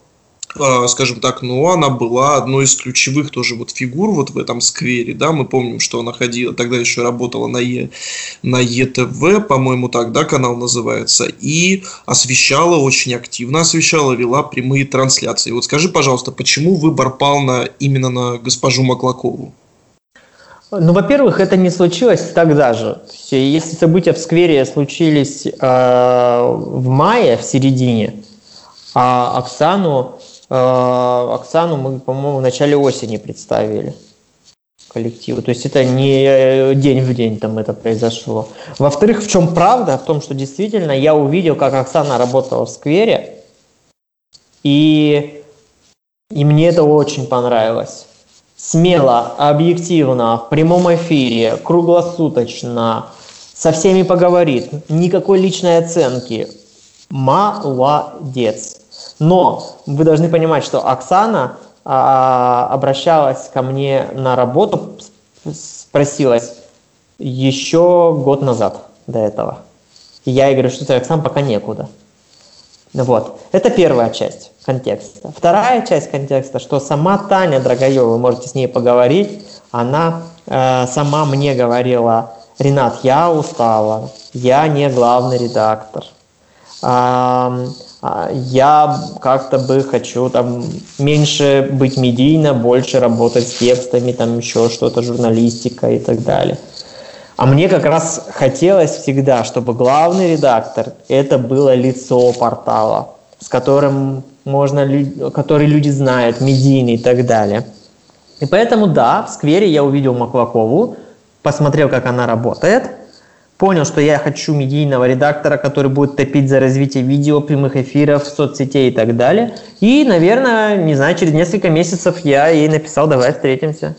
скажем так, ну, она была одной из ключевых тоже вот фигур вот в этом сквере, да, мы помним, что она ходила, тогда еще работала на, е, на ЕТВ, по-моему, так, да, канал называется, и освещала, очень активно освещала, вела прямые трансляции. Вот скажи, пожалуйста, почему выбор пал на, именно на госпожу Маклакову? Ну, во-первых, это не случилось тогда же. Если события в сквере случились э, в мае, в середине, а Оксану а, Оксану мы, по-моему, в начале осени представили коллективу. То есть это не день в день там это произошло. Во-вторых, в чем правда? В том, что действительно я увидел, как Оксана работала в сквере, и, и мне это очень понравилось. Смело, объективно, в прямом эфире, круглосуточно, со всеми поговорит, никакой личной оценки. Молодец. Но вы должны понимать, что Оксана а, обращалась ко мне на работу, спросилась еще год назад до этого. И я ей говорю, что Оксана пока некуда. Вот. Это первая часть контекста. Вторая часть контекста, что сама Таня Драгоева, вы можете с ней поговорить, она э, сама мне говорила, Ренат, я устала, я не главный редактор. Э, а, я как-то бы хочу там меньше быть медийно, больше работать с текстами, там еще что-то, журналистика и так далее. А мне как раз хотелось всегда, чтобы главный редактор это было лицо портала, с которым можно, который люди знают, медийный и так далее. И поэтому, да, в сквере я увидел Маклакову, посмотрел, как она работает – понял, что я хочу медийного редактора, который будет топить за развитие видео, прямых эфиров, соцсетей и так далее. И, наверное, не знаю, через несколько месяцев я ей написал, давай встретимся.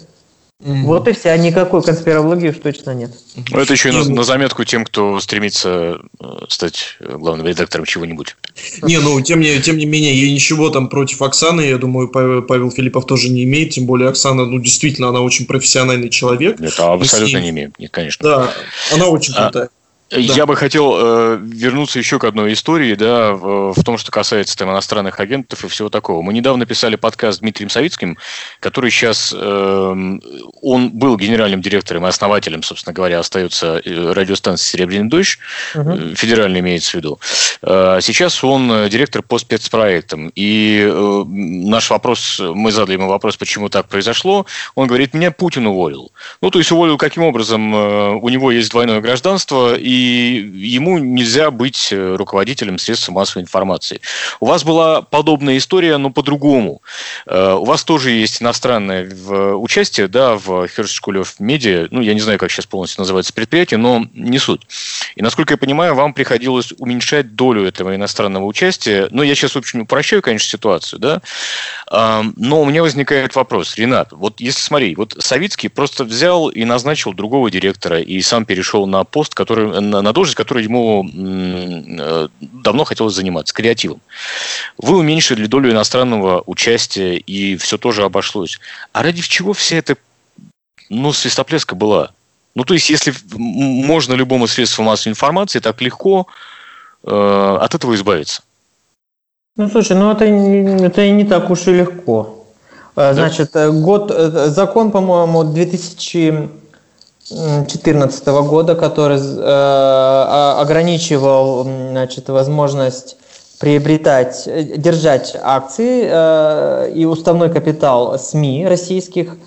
Mm-hmm. Вот и вся. Никакой конспирологии уж точно нет. Ну, это еще и на, на заметку тем, кто стремится э, стать главным редактором чего-нибудь. Не, ну, тем не, тем не менее, я ничего там против Оксаны, я думаю, Павел, Павел Филиппов тоже не имеет, тем более Оксана, ну, действительно, она очень профессиональный человек. Нет, абсолютно не имеет, нет, конечно. Да, она очень а, крутая. Да. Я бы хотел э, вернуться еще к одной истории, да, в, в том, что касается там иностранных агентов и всего такого. Мы недавно писали подкаст с Дмитрием Савицким, который сейчас, э, он был генеральным директором и основателем, собственно говоря, остается э, радиостанции «Серебряный дождь», угу. федеральный имеется в виду. Э, сейчас он директор по спецпроектам. И э, наш вопрос, мы задали ему вопрос, почему так произошло. Он говорит, меня Путин уволил. Ну, то есть уволил каким образом? Э, у него есть двойное гражданство, и ему нельзя быть э, руководителем средств массовой информации. У вас была подобная история, но по-другому. Э, у вас тоже есть иностранное участие да, в School of Media. Ну, я не знаю, как сейчас полностью называется предприятие, но не суть. И, насколько я понимаю, вам приходилось уменьшать долю этого иностранного участия. Ну, я сейчас очень упрощаю, конечно, ситуацию, да. Но у меня возникает вопрос. Ренат, вот если смотри, вот Савицкий просто взял и назначил другого директора и сам перешел на пост, который, на, на должность, которую ему э, давно хотелось заниматься, креативом. Вы уменьшили долю иностранного участия, и все тоже обошлось. А ради чего вся эта ну, свистоплеска была? Ну, то есть, если можно любому средству массовой информации так легко э, от этого избавиться. Ну, слушай, ну это, это и не так уж и легко. Э, значит, да? Э, год, закон, по-моему, 2014 года, который э, ограничивал значит, возможность приобретать, держать акции э, и уставной капитал СМИ российских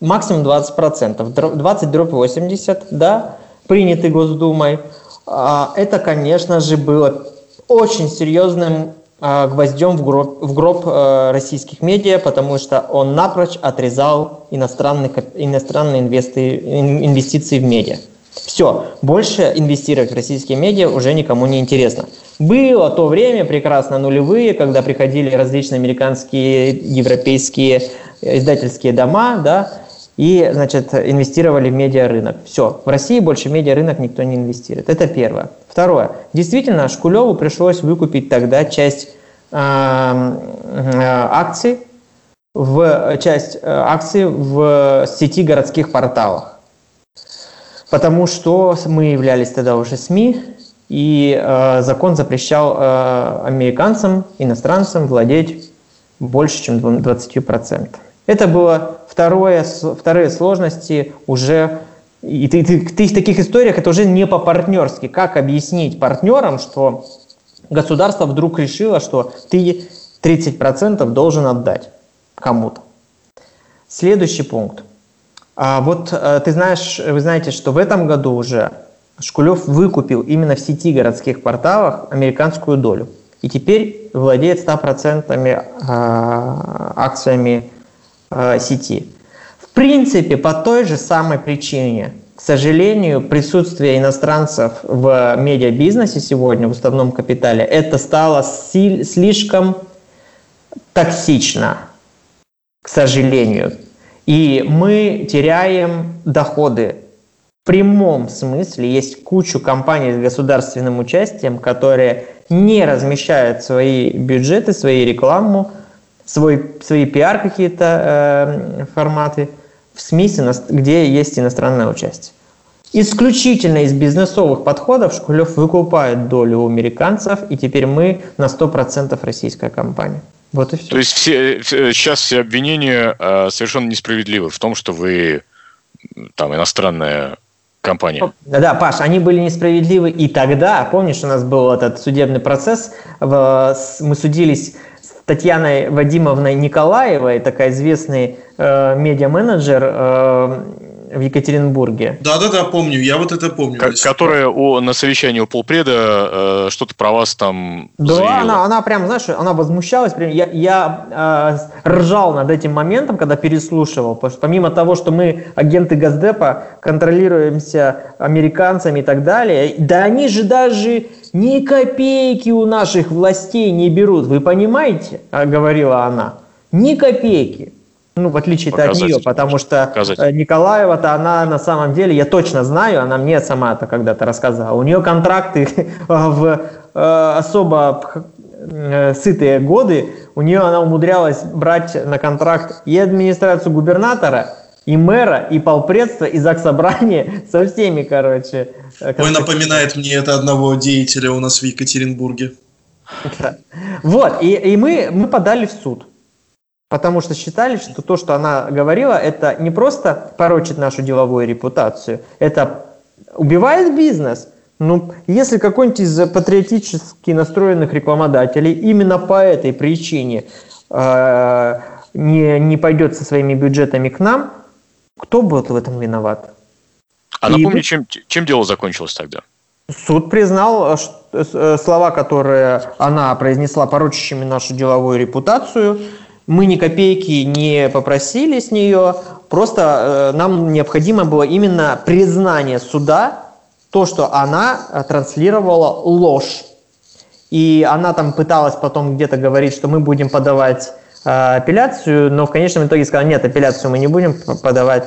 максимум 20%, 20 дробь 80, да, принятый Госдумой. А, это, конечно же, было очень серьезным гвоздем в гроб, в гроб э, российских медиа, потому что он напрочь отрезал иностранные, иностранные инвесты, инвестиции в медиа. Все, больше инвестировать в российские медиа уже никому не интересно. Было то время, прекрасно нулевые, когда приходили различные американские, европейские издательские дома, да, и, значит, инвестировали в медиарынок. Все, в России больше в медиарынок никто не инвестирует. Это первое. Второе. Действительно, Шкулеву пришлось выкупить тогда часть э, акций в часть э, акций в сети городских порталах. Потому что мы являлись тогда уже СМИ, и э, закон запрещал э, американцам, иностранцам владеть больше, чем 20%. Это было второе, вторые сложности уже и ты, ты, ты в таких историях это уже не по-партнерски. Как объяснить партнерам, что государство вдруг решило, что ты 30% должен отдать кому-то? Следующий пункт. А вот э, ты знаешь, вы знаете, что в этом году уже Шкулев выкупил именно в сети городских порталах американскую долю. И теперь владеет 100% а, акциями а, сети. В принципе, по той же самой причине, к сожалению, присутствие иностранцев в медиабизнесе сегодня, в уставном капитале, это стало слишком токсично, к сожалению. И мы теряем доходы. В прямом смысле есть кучу компаний с государственным участием, которые не размещают свои бюджеты, свою рекламу, свой, свои пиар какие-то э, форматы в СМИ, где есть иностранное участие. Исключительно из бизнесовых подходов Шкулев выкупает долю у американцев, и теперь мы на 100% российская компания. Вот и все. То есть все, сейчас все обвинения э, совершенно несправедливы в том, что вы там иностранная компания. Да, Паш, они были несправедливы и тогда. Помнишь, у нас был этот судебный процесс, мы судились Татьяной Вадимовной Николаевой, такая известный э, медиа-менеджер, э, в Екатеринбурге. Да-да-да, помню, я вот это помню. К- которая у, на совещании у полпреда э, что-то про вас там Да, заявила. она, она прям, знаешь, она возмущалась. Прям, я я э, ржал над этим моментом, когда переслушивал. Потому что помимо того, что мы агенты Газдепа, контролируемся американцами и так далее, да они же даже ни копейки у наших властей не берут. Вы понимаете? Говорила она. Ни копейки. Ну, в отличие от нее, потому что Показать. Э, Николаева-то она на самом деле, я точно знаю, она мне сама это когда-то рассказала. У нее контракты в э, особо э, сытые годы, у нее она умудрялась брать на контракт и администрацию губернатора, и мэра, и полпредства, и заксобрание, со всеми, короче. Ой, напоминает мне это одного деятеля у нас в Екатеринбурге. Вот, и, и мы, мы подали в суд. Потому что считали, что то, что она говорила, это не просто порочит нашу деловую репутацию, это убивает бизнес. Ну, если какой-нибудь из патриотически настроенных рекламодателей именно по этой причине э, не, не пойдет со своими бюджетами к нам, кто будет в этом виноват? А напомни, И... чем, чем дело закончилось тогда? Суд признал э, слова, которые она произнесла, порочащими нашу деловую репутацию. Мы ни копейки не попросили с нее, просто нам необходимо было именно признание суда, то, что она транслировала ложь. И она там пыталась потом где-то говорить, что мы будем подавать э, апелляцию, но в конечном итоге сказала, нет, апелляцию мы не будем подавать.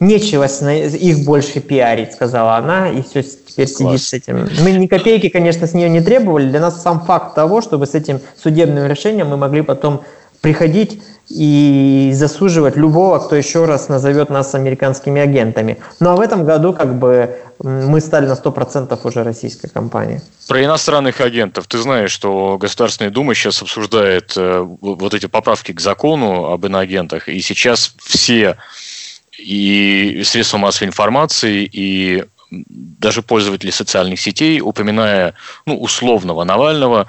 Нечего их больше пиарить, сказала она, и все, теперь Класс. сидит с этим. Мы ни копейки, конечно, с нее не требовали. Для нас сам факт того, чтобы с этим судебным решением мы могли потом приходить и засуживать любого, кто еще раз назовет нас американскими агентами. Ну а в этом году как бы мы стали на 100% уже российской компанией. Про иностранных агентов. Ты знаешь, что Государственная Дума сейчас обсуждает э, вот эти поправки к закону об иноагентах, и сейчас все и средства массовой информации, и даже пользователи социальных сетей, упоминая ну, условного Навального,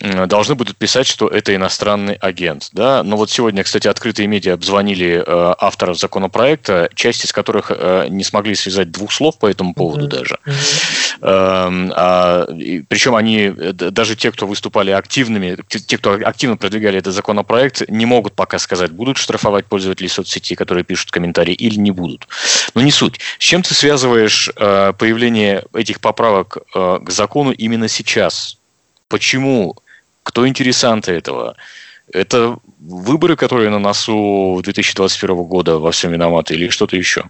должны будут писать, что это иностранный агент. Да? Но вот сегодня, кстати, открытые медиа обзвонили э, авторов законопроекта, часть из которых э, не смогли связать двух слов по этому поводу mm-hmm. даже. Mm-hmm. Э, а, и, причем они, э, даже те, кто выступали активными, те, кто активно продвигали этот законопроект, не могут пока сказать, будут штрафовать пользователей соцсети, которые пишут комментарии, или не будут. Но не суть. С чем ты связываешь э, появление этих поправок э, к закону именно сейчас? Почему кто интересанты этого? Это выборы, которые на носу 2021 года во всем виноваты или что-то еще?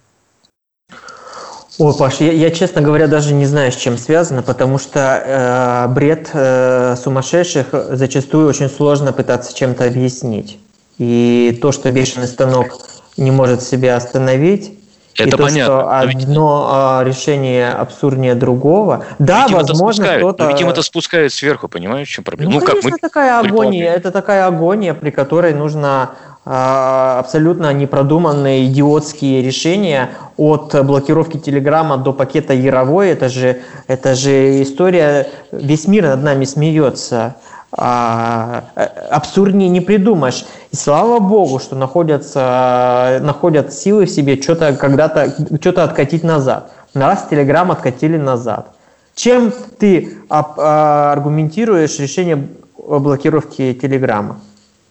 Ой, Паш, я, я, честно говоря, даже не знаю, с чем связано, потому что э, бред э, сумасшедших зачастую очень сложно пытаться чем-то объяснить. И то, что бешеный станок не может себя остановить, это и то, понятно. что одно а, решение абсурднее другого. Да, видимо, возможно, кто-то... Видимо, это спускает сверху, понимаешь, в чем проблема? Ну, ну конечно, как мы такая агония. Это такая агония, при которой нужно а, абсолютно непродуманные идиотские решения от блокировки Телеграма до пакета Яровой. Это же, это же история, весь мир над нами смеется а, э, абсурднее не придумаешь. И слава богу, что находятся, находят силы в себе что-то когда-то что-то откатить назад. Раз Телеграм откатили назад. Чем ты а, аргументируешь решение блокировки Телеграма?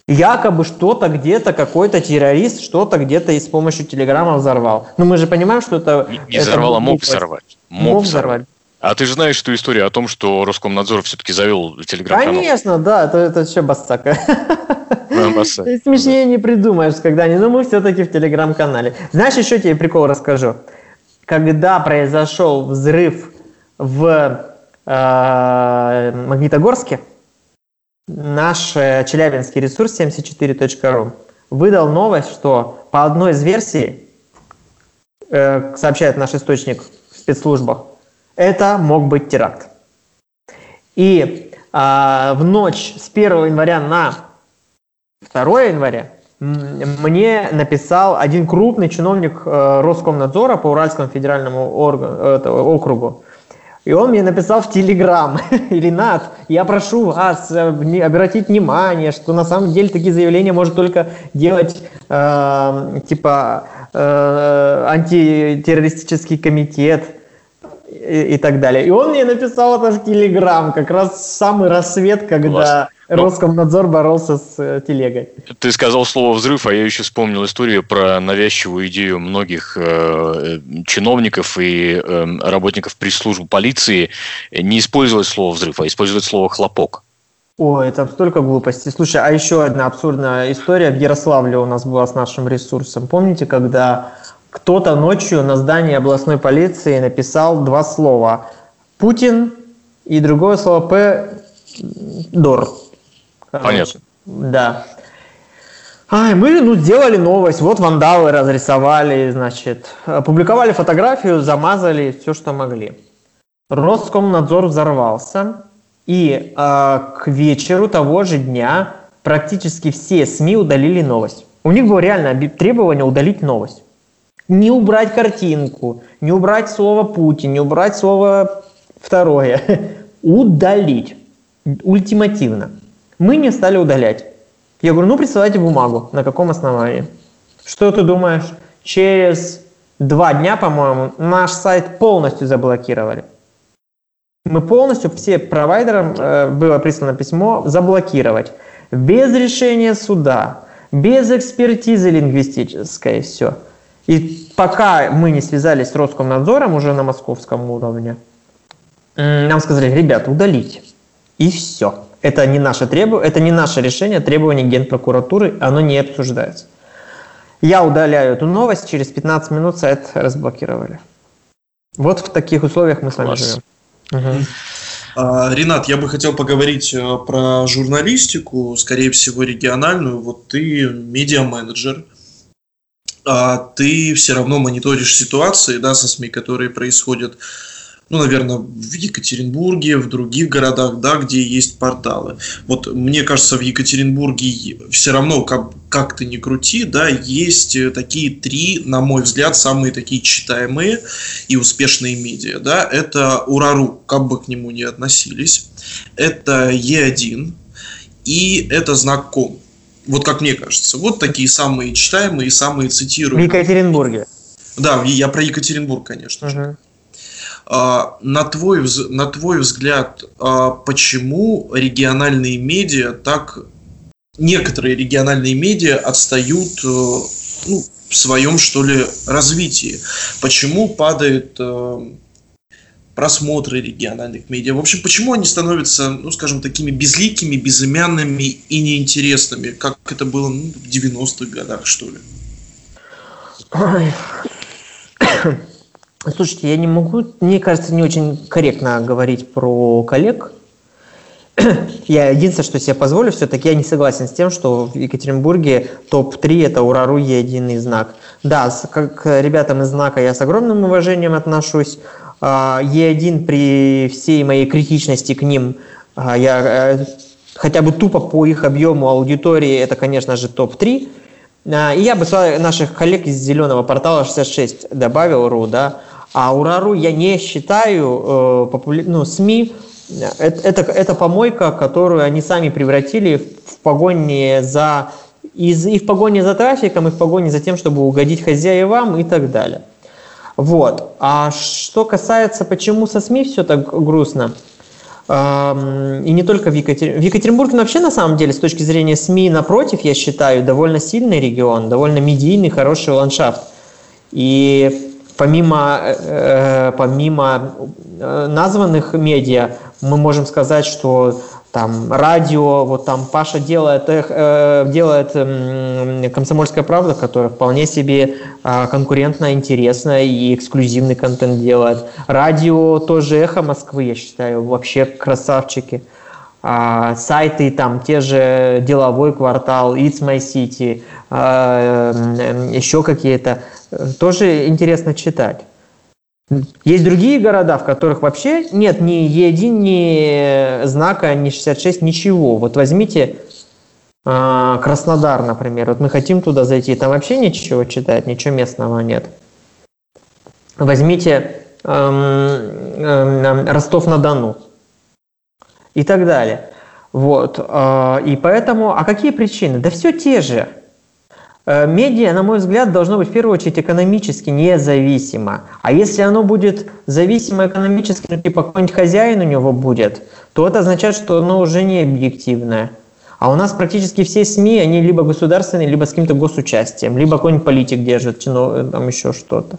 Якобы что-то где-то, какой-то террорист что-то где-то и с помощью Телеграма взорвал. Но мы же понимаем, что это... Не, не взорвал, а мог взорвать. Мог, мог взорвать. А ты же знаешь эту историю о том, что Роскомнадзор все-таки завел телеграм-канал? Конечно, да, это, это вообще басцака. Смешнее не придумаешь, когда не, но мы все-таки в телеграм-канале. Знаешь, еще тебе прикол расскажу. Когда произошел взрыв в э, Магнитогорске, наш э, челябинский ресурс 74.ru выдал новость, что по одной из версий, э, сообщает наш источник в спецслужбах, это мог быть теракт. И а, в ночь с 1 января на 2 января мне написал один крупный чиновник э, Роскомнадзора по Уральскому федеральному органу, это, округу. И он мне написал в Телеграм, Ренат, я прошу вас э, обратить внимание, что на самом деле такие заявления может только делать э, типа э, антитеррористический комитет и, и так далее. И он мне написал это в Телеграм, как раз самый рассвет, когда. Ну, Роскомнадзор боролся с э, телегой. Ты сказал слово «взрыв», а я еще вспомнил историю про навязчивую идею многих э, чиновников и э, работников пресс-служб полиции не использовать слово «взрыв», а использовать слово «хлопок». О, это столько глупостей. Слушай, а еще одна абсурдная история в Ярославле у нас была с нашим ресурсом. Помните, когда кто-то ночью на здании областной полиции написал два слова «Путин» и другое слово «П» «Дор». Понятно. Да. Ай, мы ну, сделали новость, вот вандалы разрисовали, значит, опубликовали фотографию, замазали все, что могли. Роскомнадзор взорвался, и э, к вечеру того же дня практически все СМИ удалили новость. У них было реально требование удалить новость. Не убрать картинку, не убрать слово Путин, не убрать слово второе. Удалить. Ультимативно. Мы не стали удалять. Я говорю, ну присылайте бумагу. На каком основании? Что ты думаешь? Через два дня, по-моему, наш сайт полностью заблокировали. Мы полностью, все провайдерам э, было прислано письмо заблокировать. Без решения суда, без экспертизы лингвистической, все. И пока мы не связались с Роскомнадзором уже на московском уровне, нам сказали, ребята, удалите. И все. Это не наше требование, это не наше решение, требование Генпрокуратуры, оно не обсуждается. Я удаляю эту новость, через 15 минут сайт разблокировали. Вот в таких условиях мы с вами Класс. живем. Угу. А, Ренат, я бы хотел поговорить э, про журналистику, скорее всего, региональную. Вот ты медиа-менеджер, а ты все равно мониторишь ситуации да, со СМИ, которые происходят ну, наверное, в Екатеринбурге, в других городах, да, где есть порталы. Вот мне кажется, в Екатеринбурге все равно, как, как ты ни крути, да, есть такие три, на мой взгляд, самые такие читаемые и успешные медиа, да, это Урару, как бы к нему ни относились, это Е1 и это Знак.ком. Вот как мне кажется. Вот такие самые читаемые и самые цитируемые. В Екатеринбурге. Да, я про Екатеринбург, конечно же. А, на твой, на твой взгляд, а, почему региональные медиа так... Некоторые региональные медиа отстают э, ну, в своем, что ли, развитии? Почему падают э, просмотры региональных медиа? В общем, почему они становятся, ну, скажем, такими безликими, безымянными и неинтересными, как это было ну, в 90-х годах, что ли? Слушайте, я не могу, мне кажется, не очень корректно говорить про коллег. Я единственное, что себе позволю, все-таки я не согласен с тем, что в Екатеринбурге топ-3 это Урару единый знак. Да, как к ребятам из знака я с огромным уважением отношусь. А, Е1 при всей моей критичности к ним, а, я э, хотя бы тупо по их объему аудитории, это, конечно же, топ-3. А, и я бы наших коллег из зеленого портала 66 добавил РУ, да, а Урару я не считаю э, популя... ну, СМИ это, это, это помойка, которую они сами превратили в погоне за из, и в погоне за трафиком, и в погоне за тем, чтобы угодить хозяевам и так далее. Вот. А что касается, почему со СМИ все так грустно, эм, и не только в Екатеринбурге. В Екатеринбурге вообще, на самом деле, с точки зрения СМИ, напротив, я считаю, довольно сильный регион, довольно медийный, хороший ландшафт. И Помимо, э, помимо э, названных медиа, мы можем сказать, что там радио, вот там Паша делает, э, делает э, «Комсомольская правда», которая вполне себе э, конкурентно интересная и эксклюзивный контент делает. Радио тоже «Эхо Москвы», я считаю, вообще красавчики. А, сайты там те же «Деловой квартал», «It's My City», а, э, еще какие-то – тоже интересно читать. Есть другие города, в которых вообще нет ни Е1, ни знака, ни 66, ничего. Вот возьмите э, Краснодар, например. Вот мы хотим туда зайти, там вообще ничего читать, ничего местного нет. Возьмите э, э, Ростов-на-Дону и так далее. Вот. Э, и поэтому, а какие причины? Да все те же. Э, медиа, на мой взгляд, должно быть в первую очередь экономически независимо. А если оно будет зависимо экономически, ну, типа какой-нибудь хозяин у него будет, то это означает, что оно уже не объективное. А у нас практически все СМИ, они либо государственные, либо с каким-то госучастием, либо какой-нибудь политик держит, ну, там еще что-то.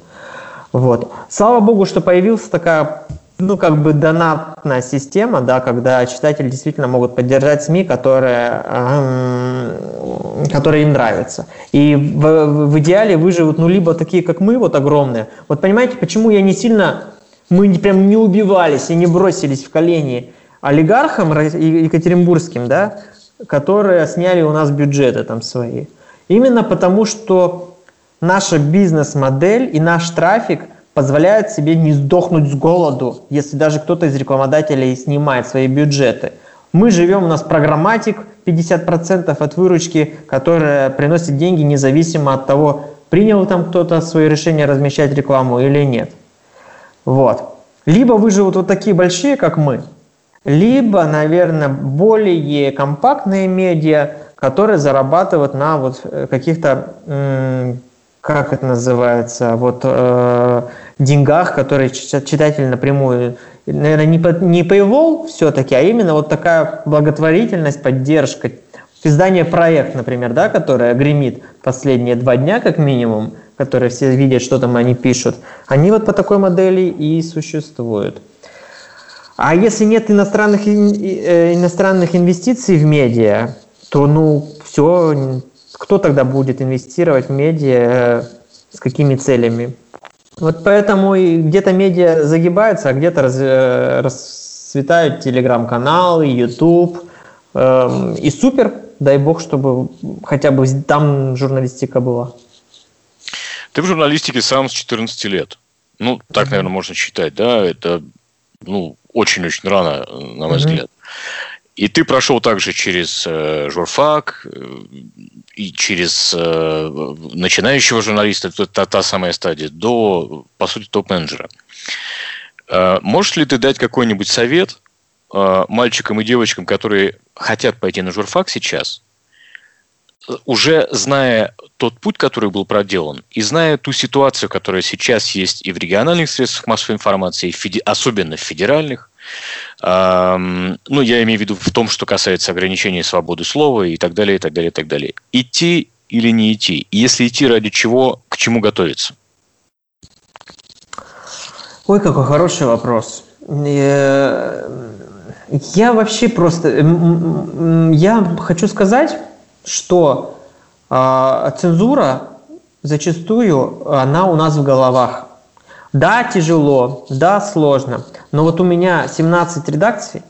Вот. Слава богу, что появилась такая ну, как бы донатная система, да, когда читатели действительно могут поддержать СМИ, которые, э, которые им нравятся. И в, в идеале выживут, ну, либо такие, как мы, вот огромные. Вот понимаете, почему я не сильно, мы прям не убивались и не бросились в колени олигархам екатеринбургским, да, которые сняли у нас бюджеты там свои. Именно потому, что наша бизнес-модель и наш трафик – позволяют себе не сдохнуть с голоду, если даже кто-то из рекламодателей снимает свои бюджеты. Мы живем, у нас программатик 50% от выручки, которая приносит деньги независимо от того, принял там кто-то свое решение размещать рекламу или нет. Вот. Либо выживут вот такие большие, как мы, либо, наверное, более компактные медиа, которые зарабатывают на вот э, каких-то как это называется, вот э, деньгах, которые читатель напрямую, наверное, не, по, не paywall все-таки, а именно вот такая благотворительность, поддержка. Издание «Проект», например, да, которое гремит последние два дня как минимум, которые все видят, что там они пишут, они вот по такой модели и существуют. А если нет иностранных, э, иностранных инвестиций в медиа, то ну все, кто тогда будет инвестировать в медиа, с какими целями? Вот поэтому и где-то медиа загибаются, а где-то раз, э, расцветают телеграм-каналы, YouTube. Эм, и супер, дай бог, чтобы хотя бы там журналистика была. Ты в журналистике сам с 14 лет. Ну, так, наверное, можно считать, да? Это, ну, очень-очень рано, на мой взгляд. И ты прошел также через э, журфак э, и через э, начинающего журналиста, это та, та самая стадия, до, по сути, топ-менеджера. Э, можешь ли ты дать какой-нибудь совет э, мальчикам и девочкам, которые хотят пойти на журфак сейчас, уже зная тот путь, который был проделан, и зная ту ситуацию, которая сейчас есть и в региональных средствах массовой информации, особенно в федеральных, ну, я имею в виду в том, что касается ограничения свободы слова и так далее, и так далее, и так далее. Идти или не идти? Если идти, ради чего, к чему готовиться? Ой, какой хороший вопрос. Я вообще просто... Я хочу сказать, что а, цензура зачастую она у нас в головах. Да, тяжело, да, сложно. Но вот у меня 17 редакций,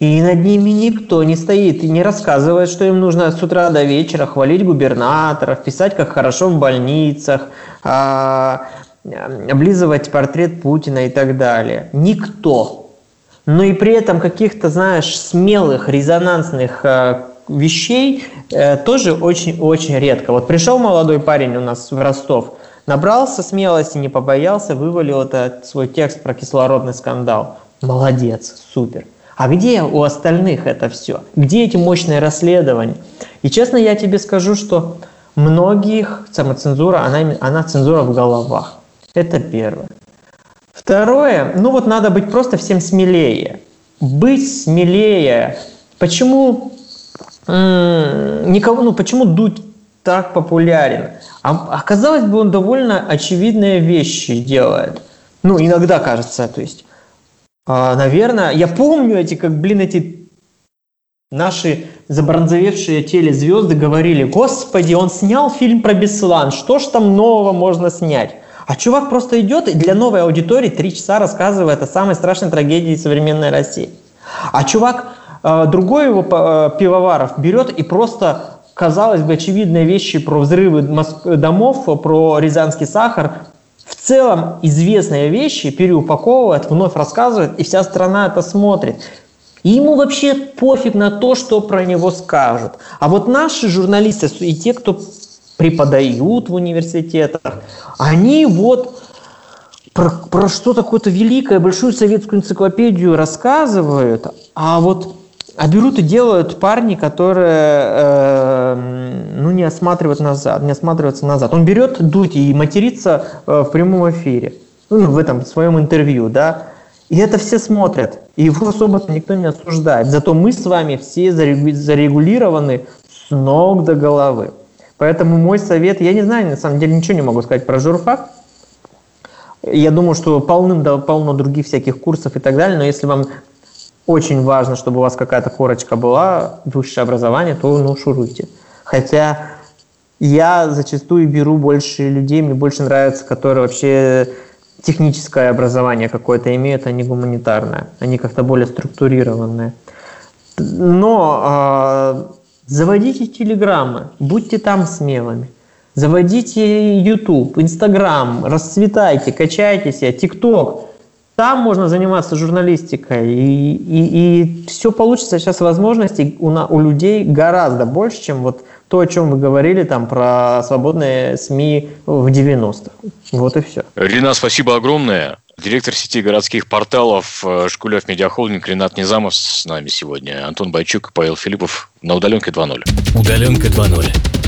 и над ними никто не стоит и не рассказывает, что им нужно с утра до вечера хвалить губернаторов, писать, как хорошо в больницах, а, облизывать портрет Путина и так далее. Никто. Но и при этом каких-то, знаешь, смелых, резонансных а, вещей э, тоже очень-очень редко. Вот пришел молодой парень у нас в Ростов – Набрался смелости, не побоялся, вывалил этот свой текст про кислородный скандал. Молодец, супер. А где у остальных это все? Где эти мощные расследования? И честно я тебе скажу, что многих самоцензура, она, она цензура в головах. Это первое. Второе, ну вот надо быть просто всем смелее. Быть смелее. Почему никого, ну почему дуть так популярен? А, а бы, он довольно очевидные вещи делает. Ну, иногда кажется, то есть, а, наверное, я помню эти, как, блин, эти наши забронзовевшие телезвезды говорили, господи, он снял фильм про Беслан, что ж там нового можно снять? А чувак просто идет и для новой аудитории три часа рассказывает о самой страшной трагедии современной России. А чувак, а, другой его а, пивоваров берет и просто казалось бы, очевидные вещи про взрывы домов, про рязанский сахар, в целом известные вещи переупаковывает, вновь рассказывает, и вся страна это смотрит. И ему вообще пофиг на то, что про него скажут. А вот наши журналисты и те, кто преподают в университетах, они вот про, про что-то какое-то великое, большую советскую энциклопедию рассказывают, а вот а берут и делают парни, которые э, ну, не осматривают назад, не осматриваются назад. Он берет дуть и матерится э, в прямом эфире, ну, в этом в своем интервью, да. И это все смотрят. И его особо никто не осуждает. Зато мы с вами все зарегулированы с ног до головы. Поэтому мой совет, я не знаю, на самом деле ничего не могу сказать про журфак. Я думаю, что полным да полно других всяких курсов и так далее, но если вам очень важно, чтобы у вас какая-то корочка была, высшее образование, то ну шуруйте. Хотя я зачастую беру больше людей, мне больше нравится, которые вообще техническое образование какое-то имеют, а не гуманитарное. Они как-то более структурированные. Но э, заводите телеграммы, будьте там смелыми. Заводите YouTube, Instagram, расцветайте, качайте себя, TikTok. Там можно заниматься журналистикой, и, и, и все получится. Сейчас возможностей у, на, у людей гораздо больше, чем вот то, о чем вы говорили там про свободные СМИ в 90-х. Вот и все. Ренат, спасибо огромное. Директор сети городских порталов э, Шкулев Медиахолдинг Ренат Низамов с нами сегодня. Антон Байчук и Павел Филиппов на удаленке 2.0. Удаленка 2.0.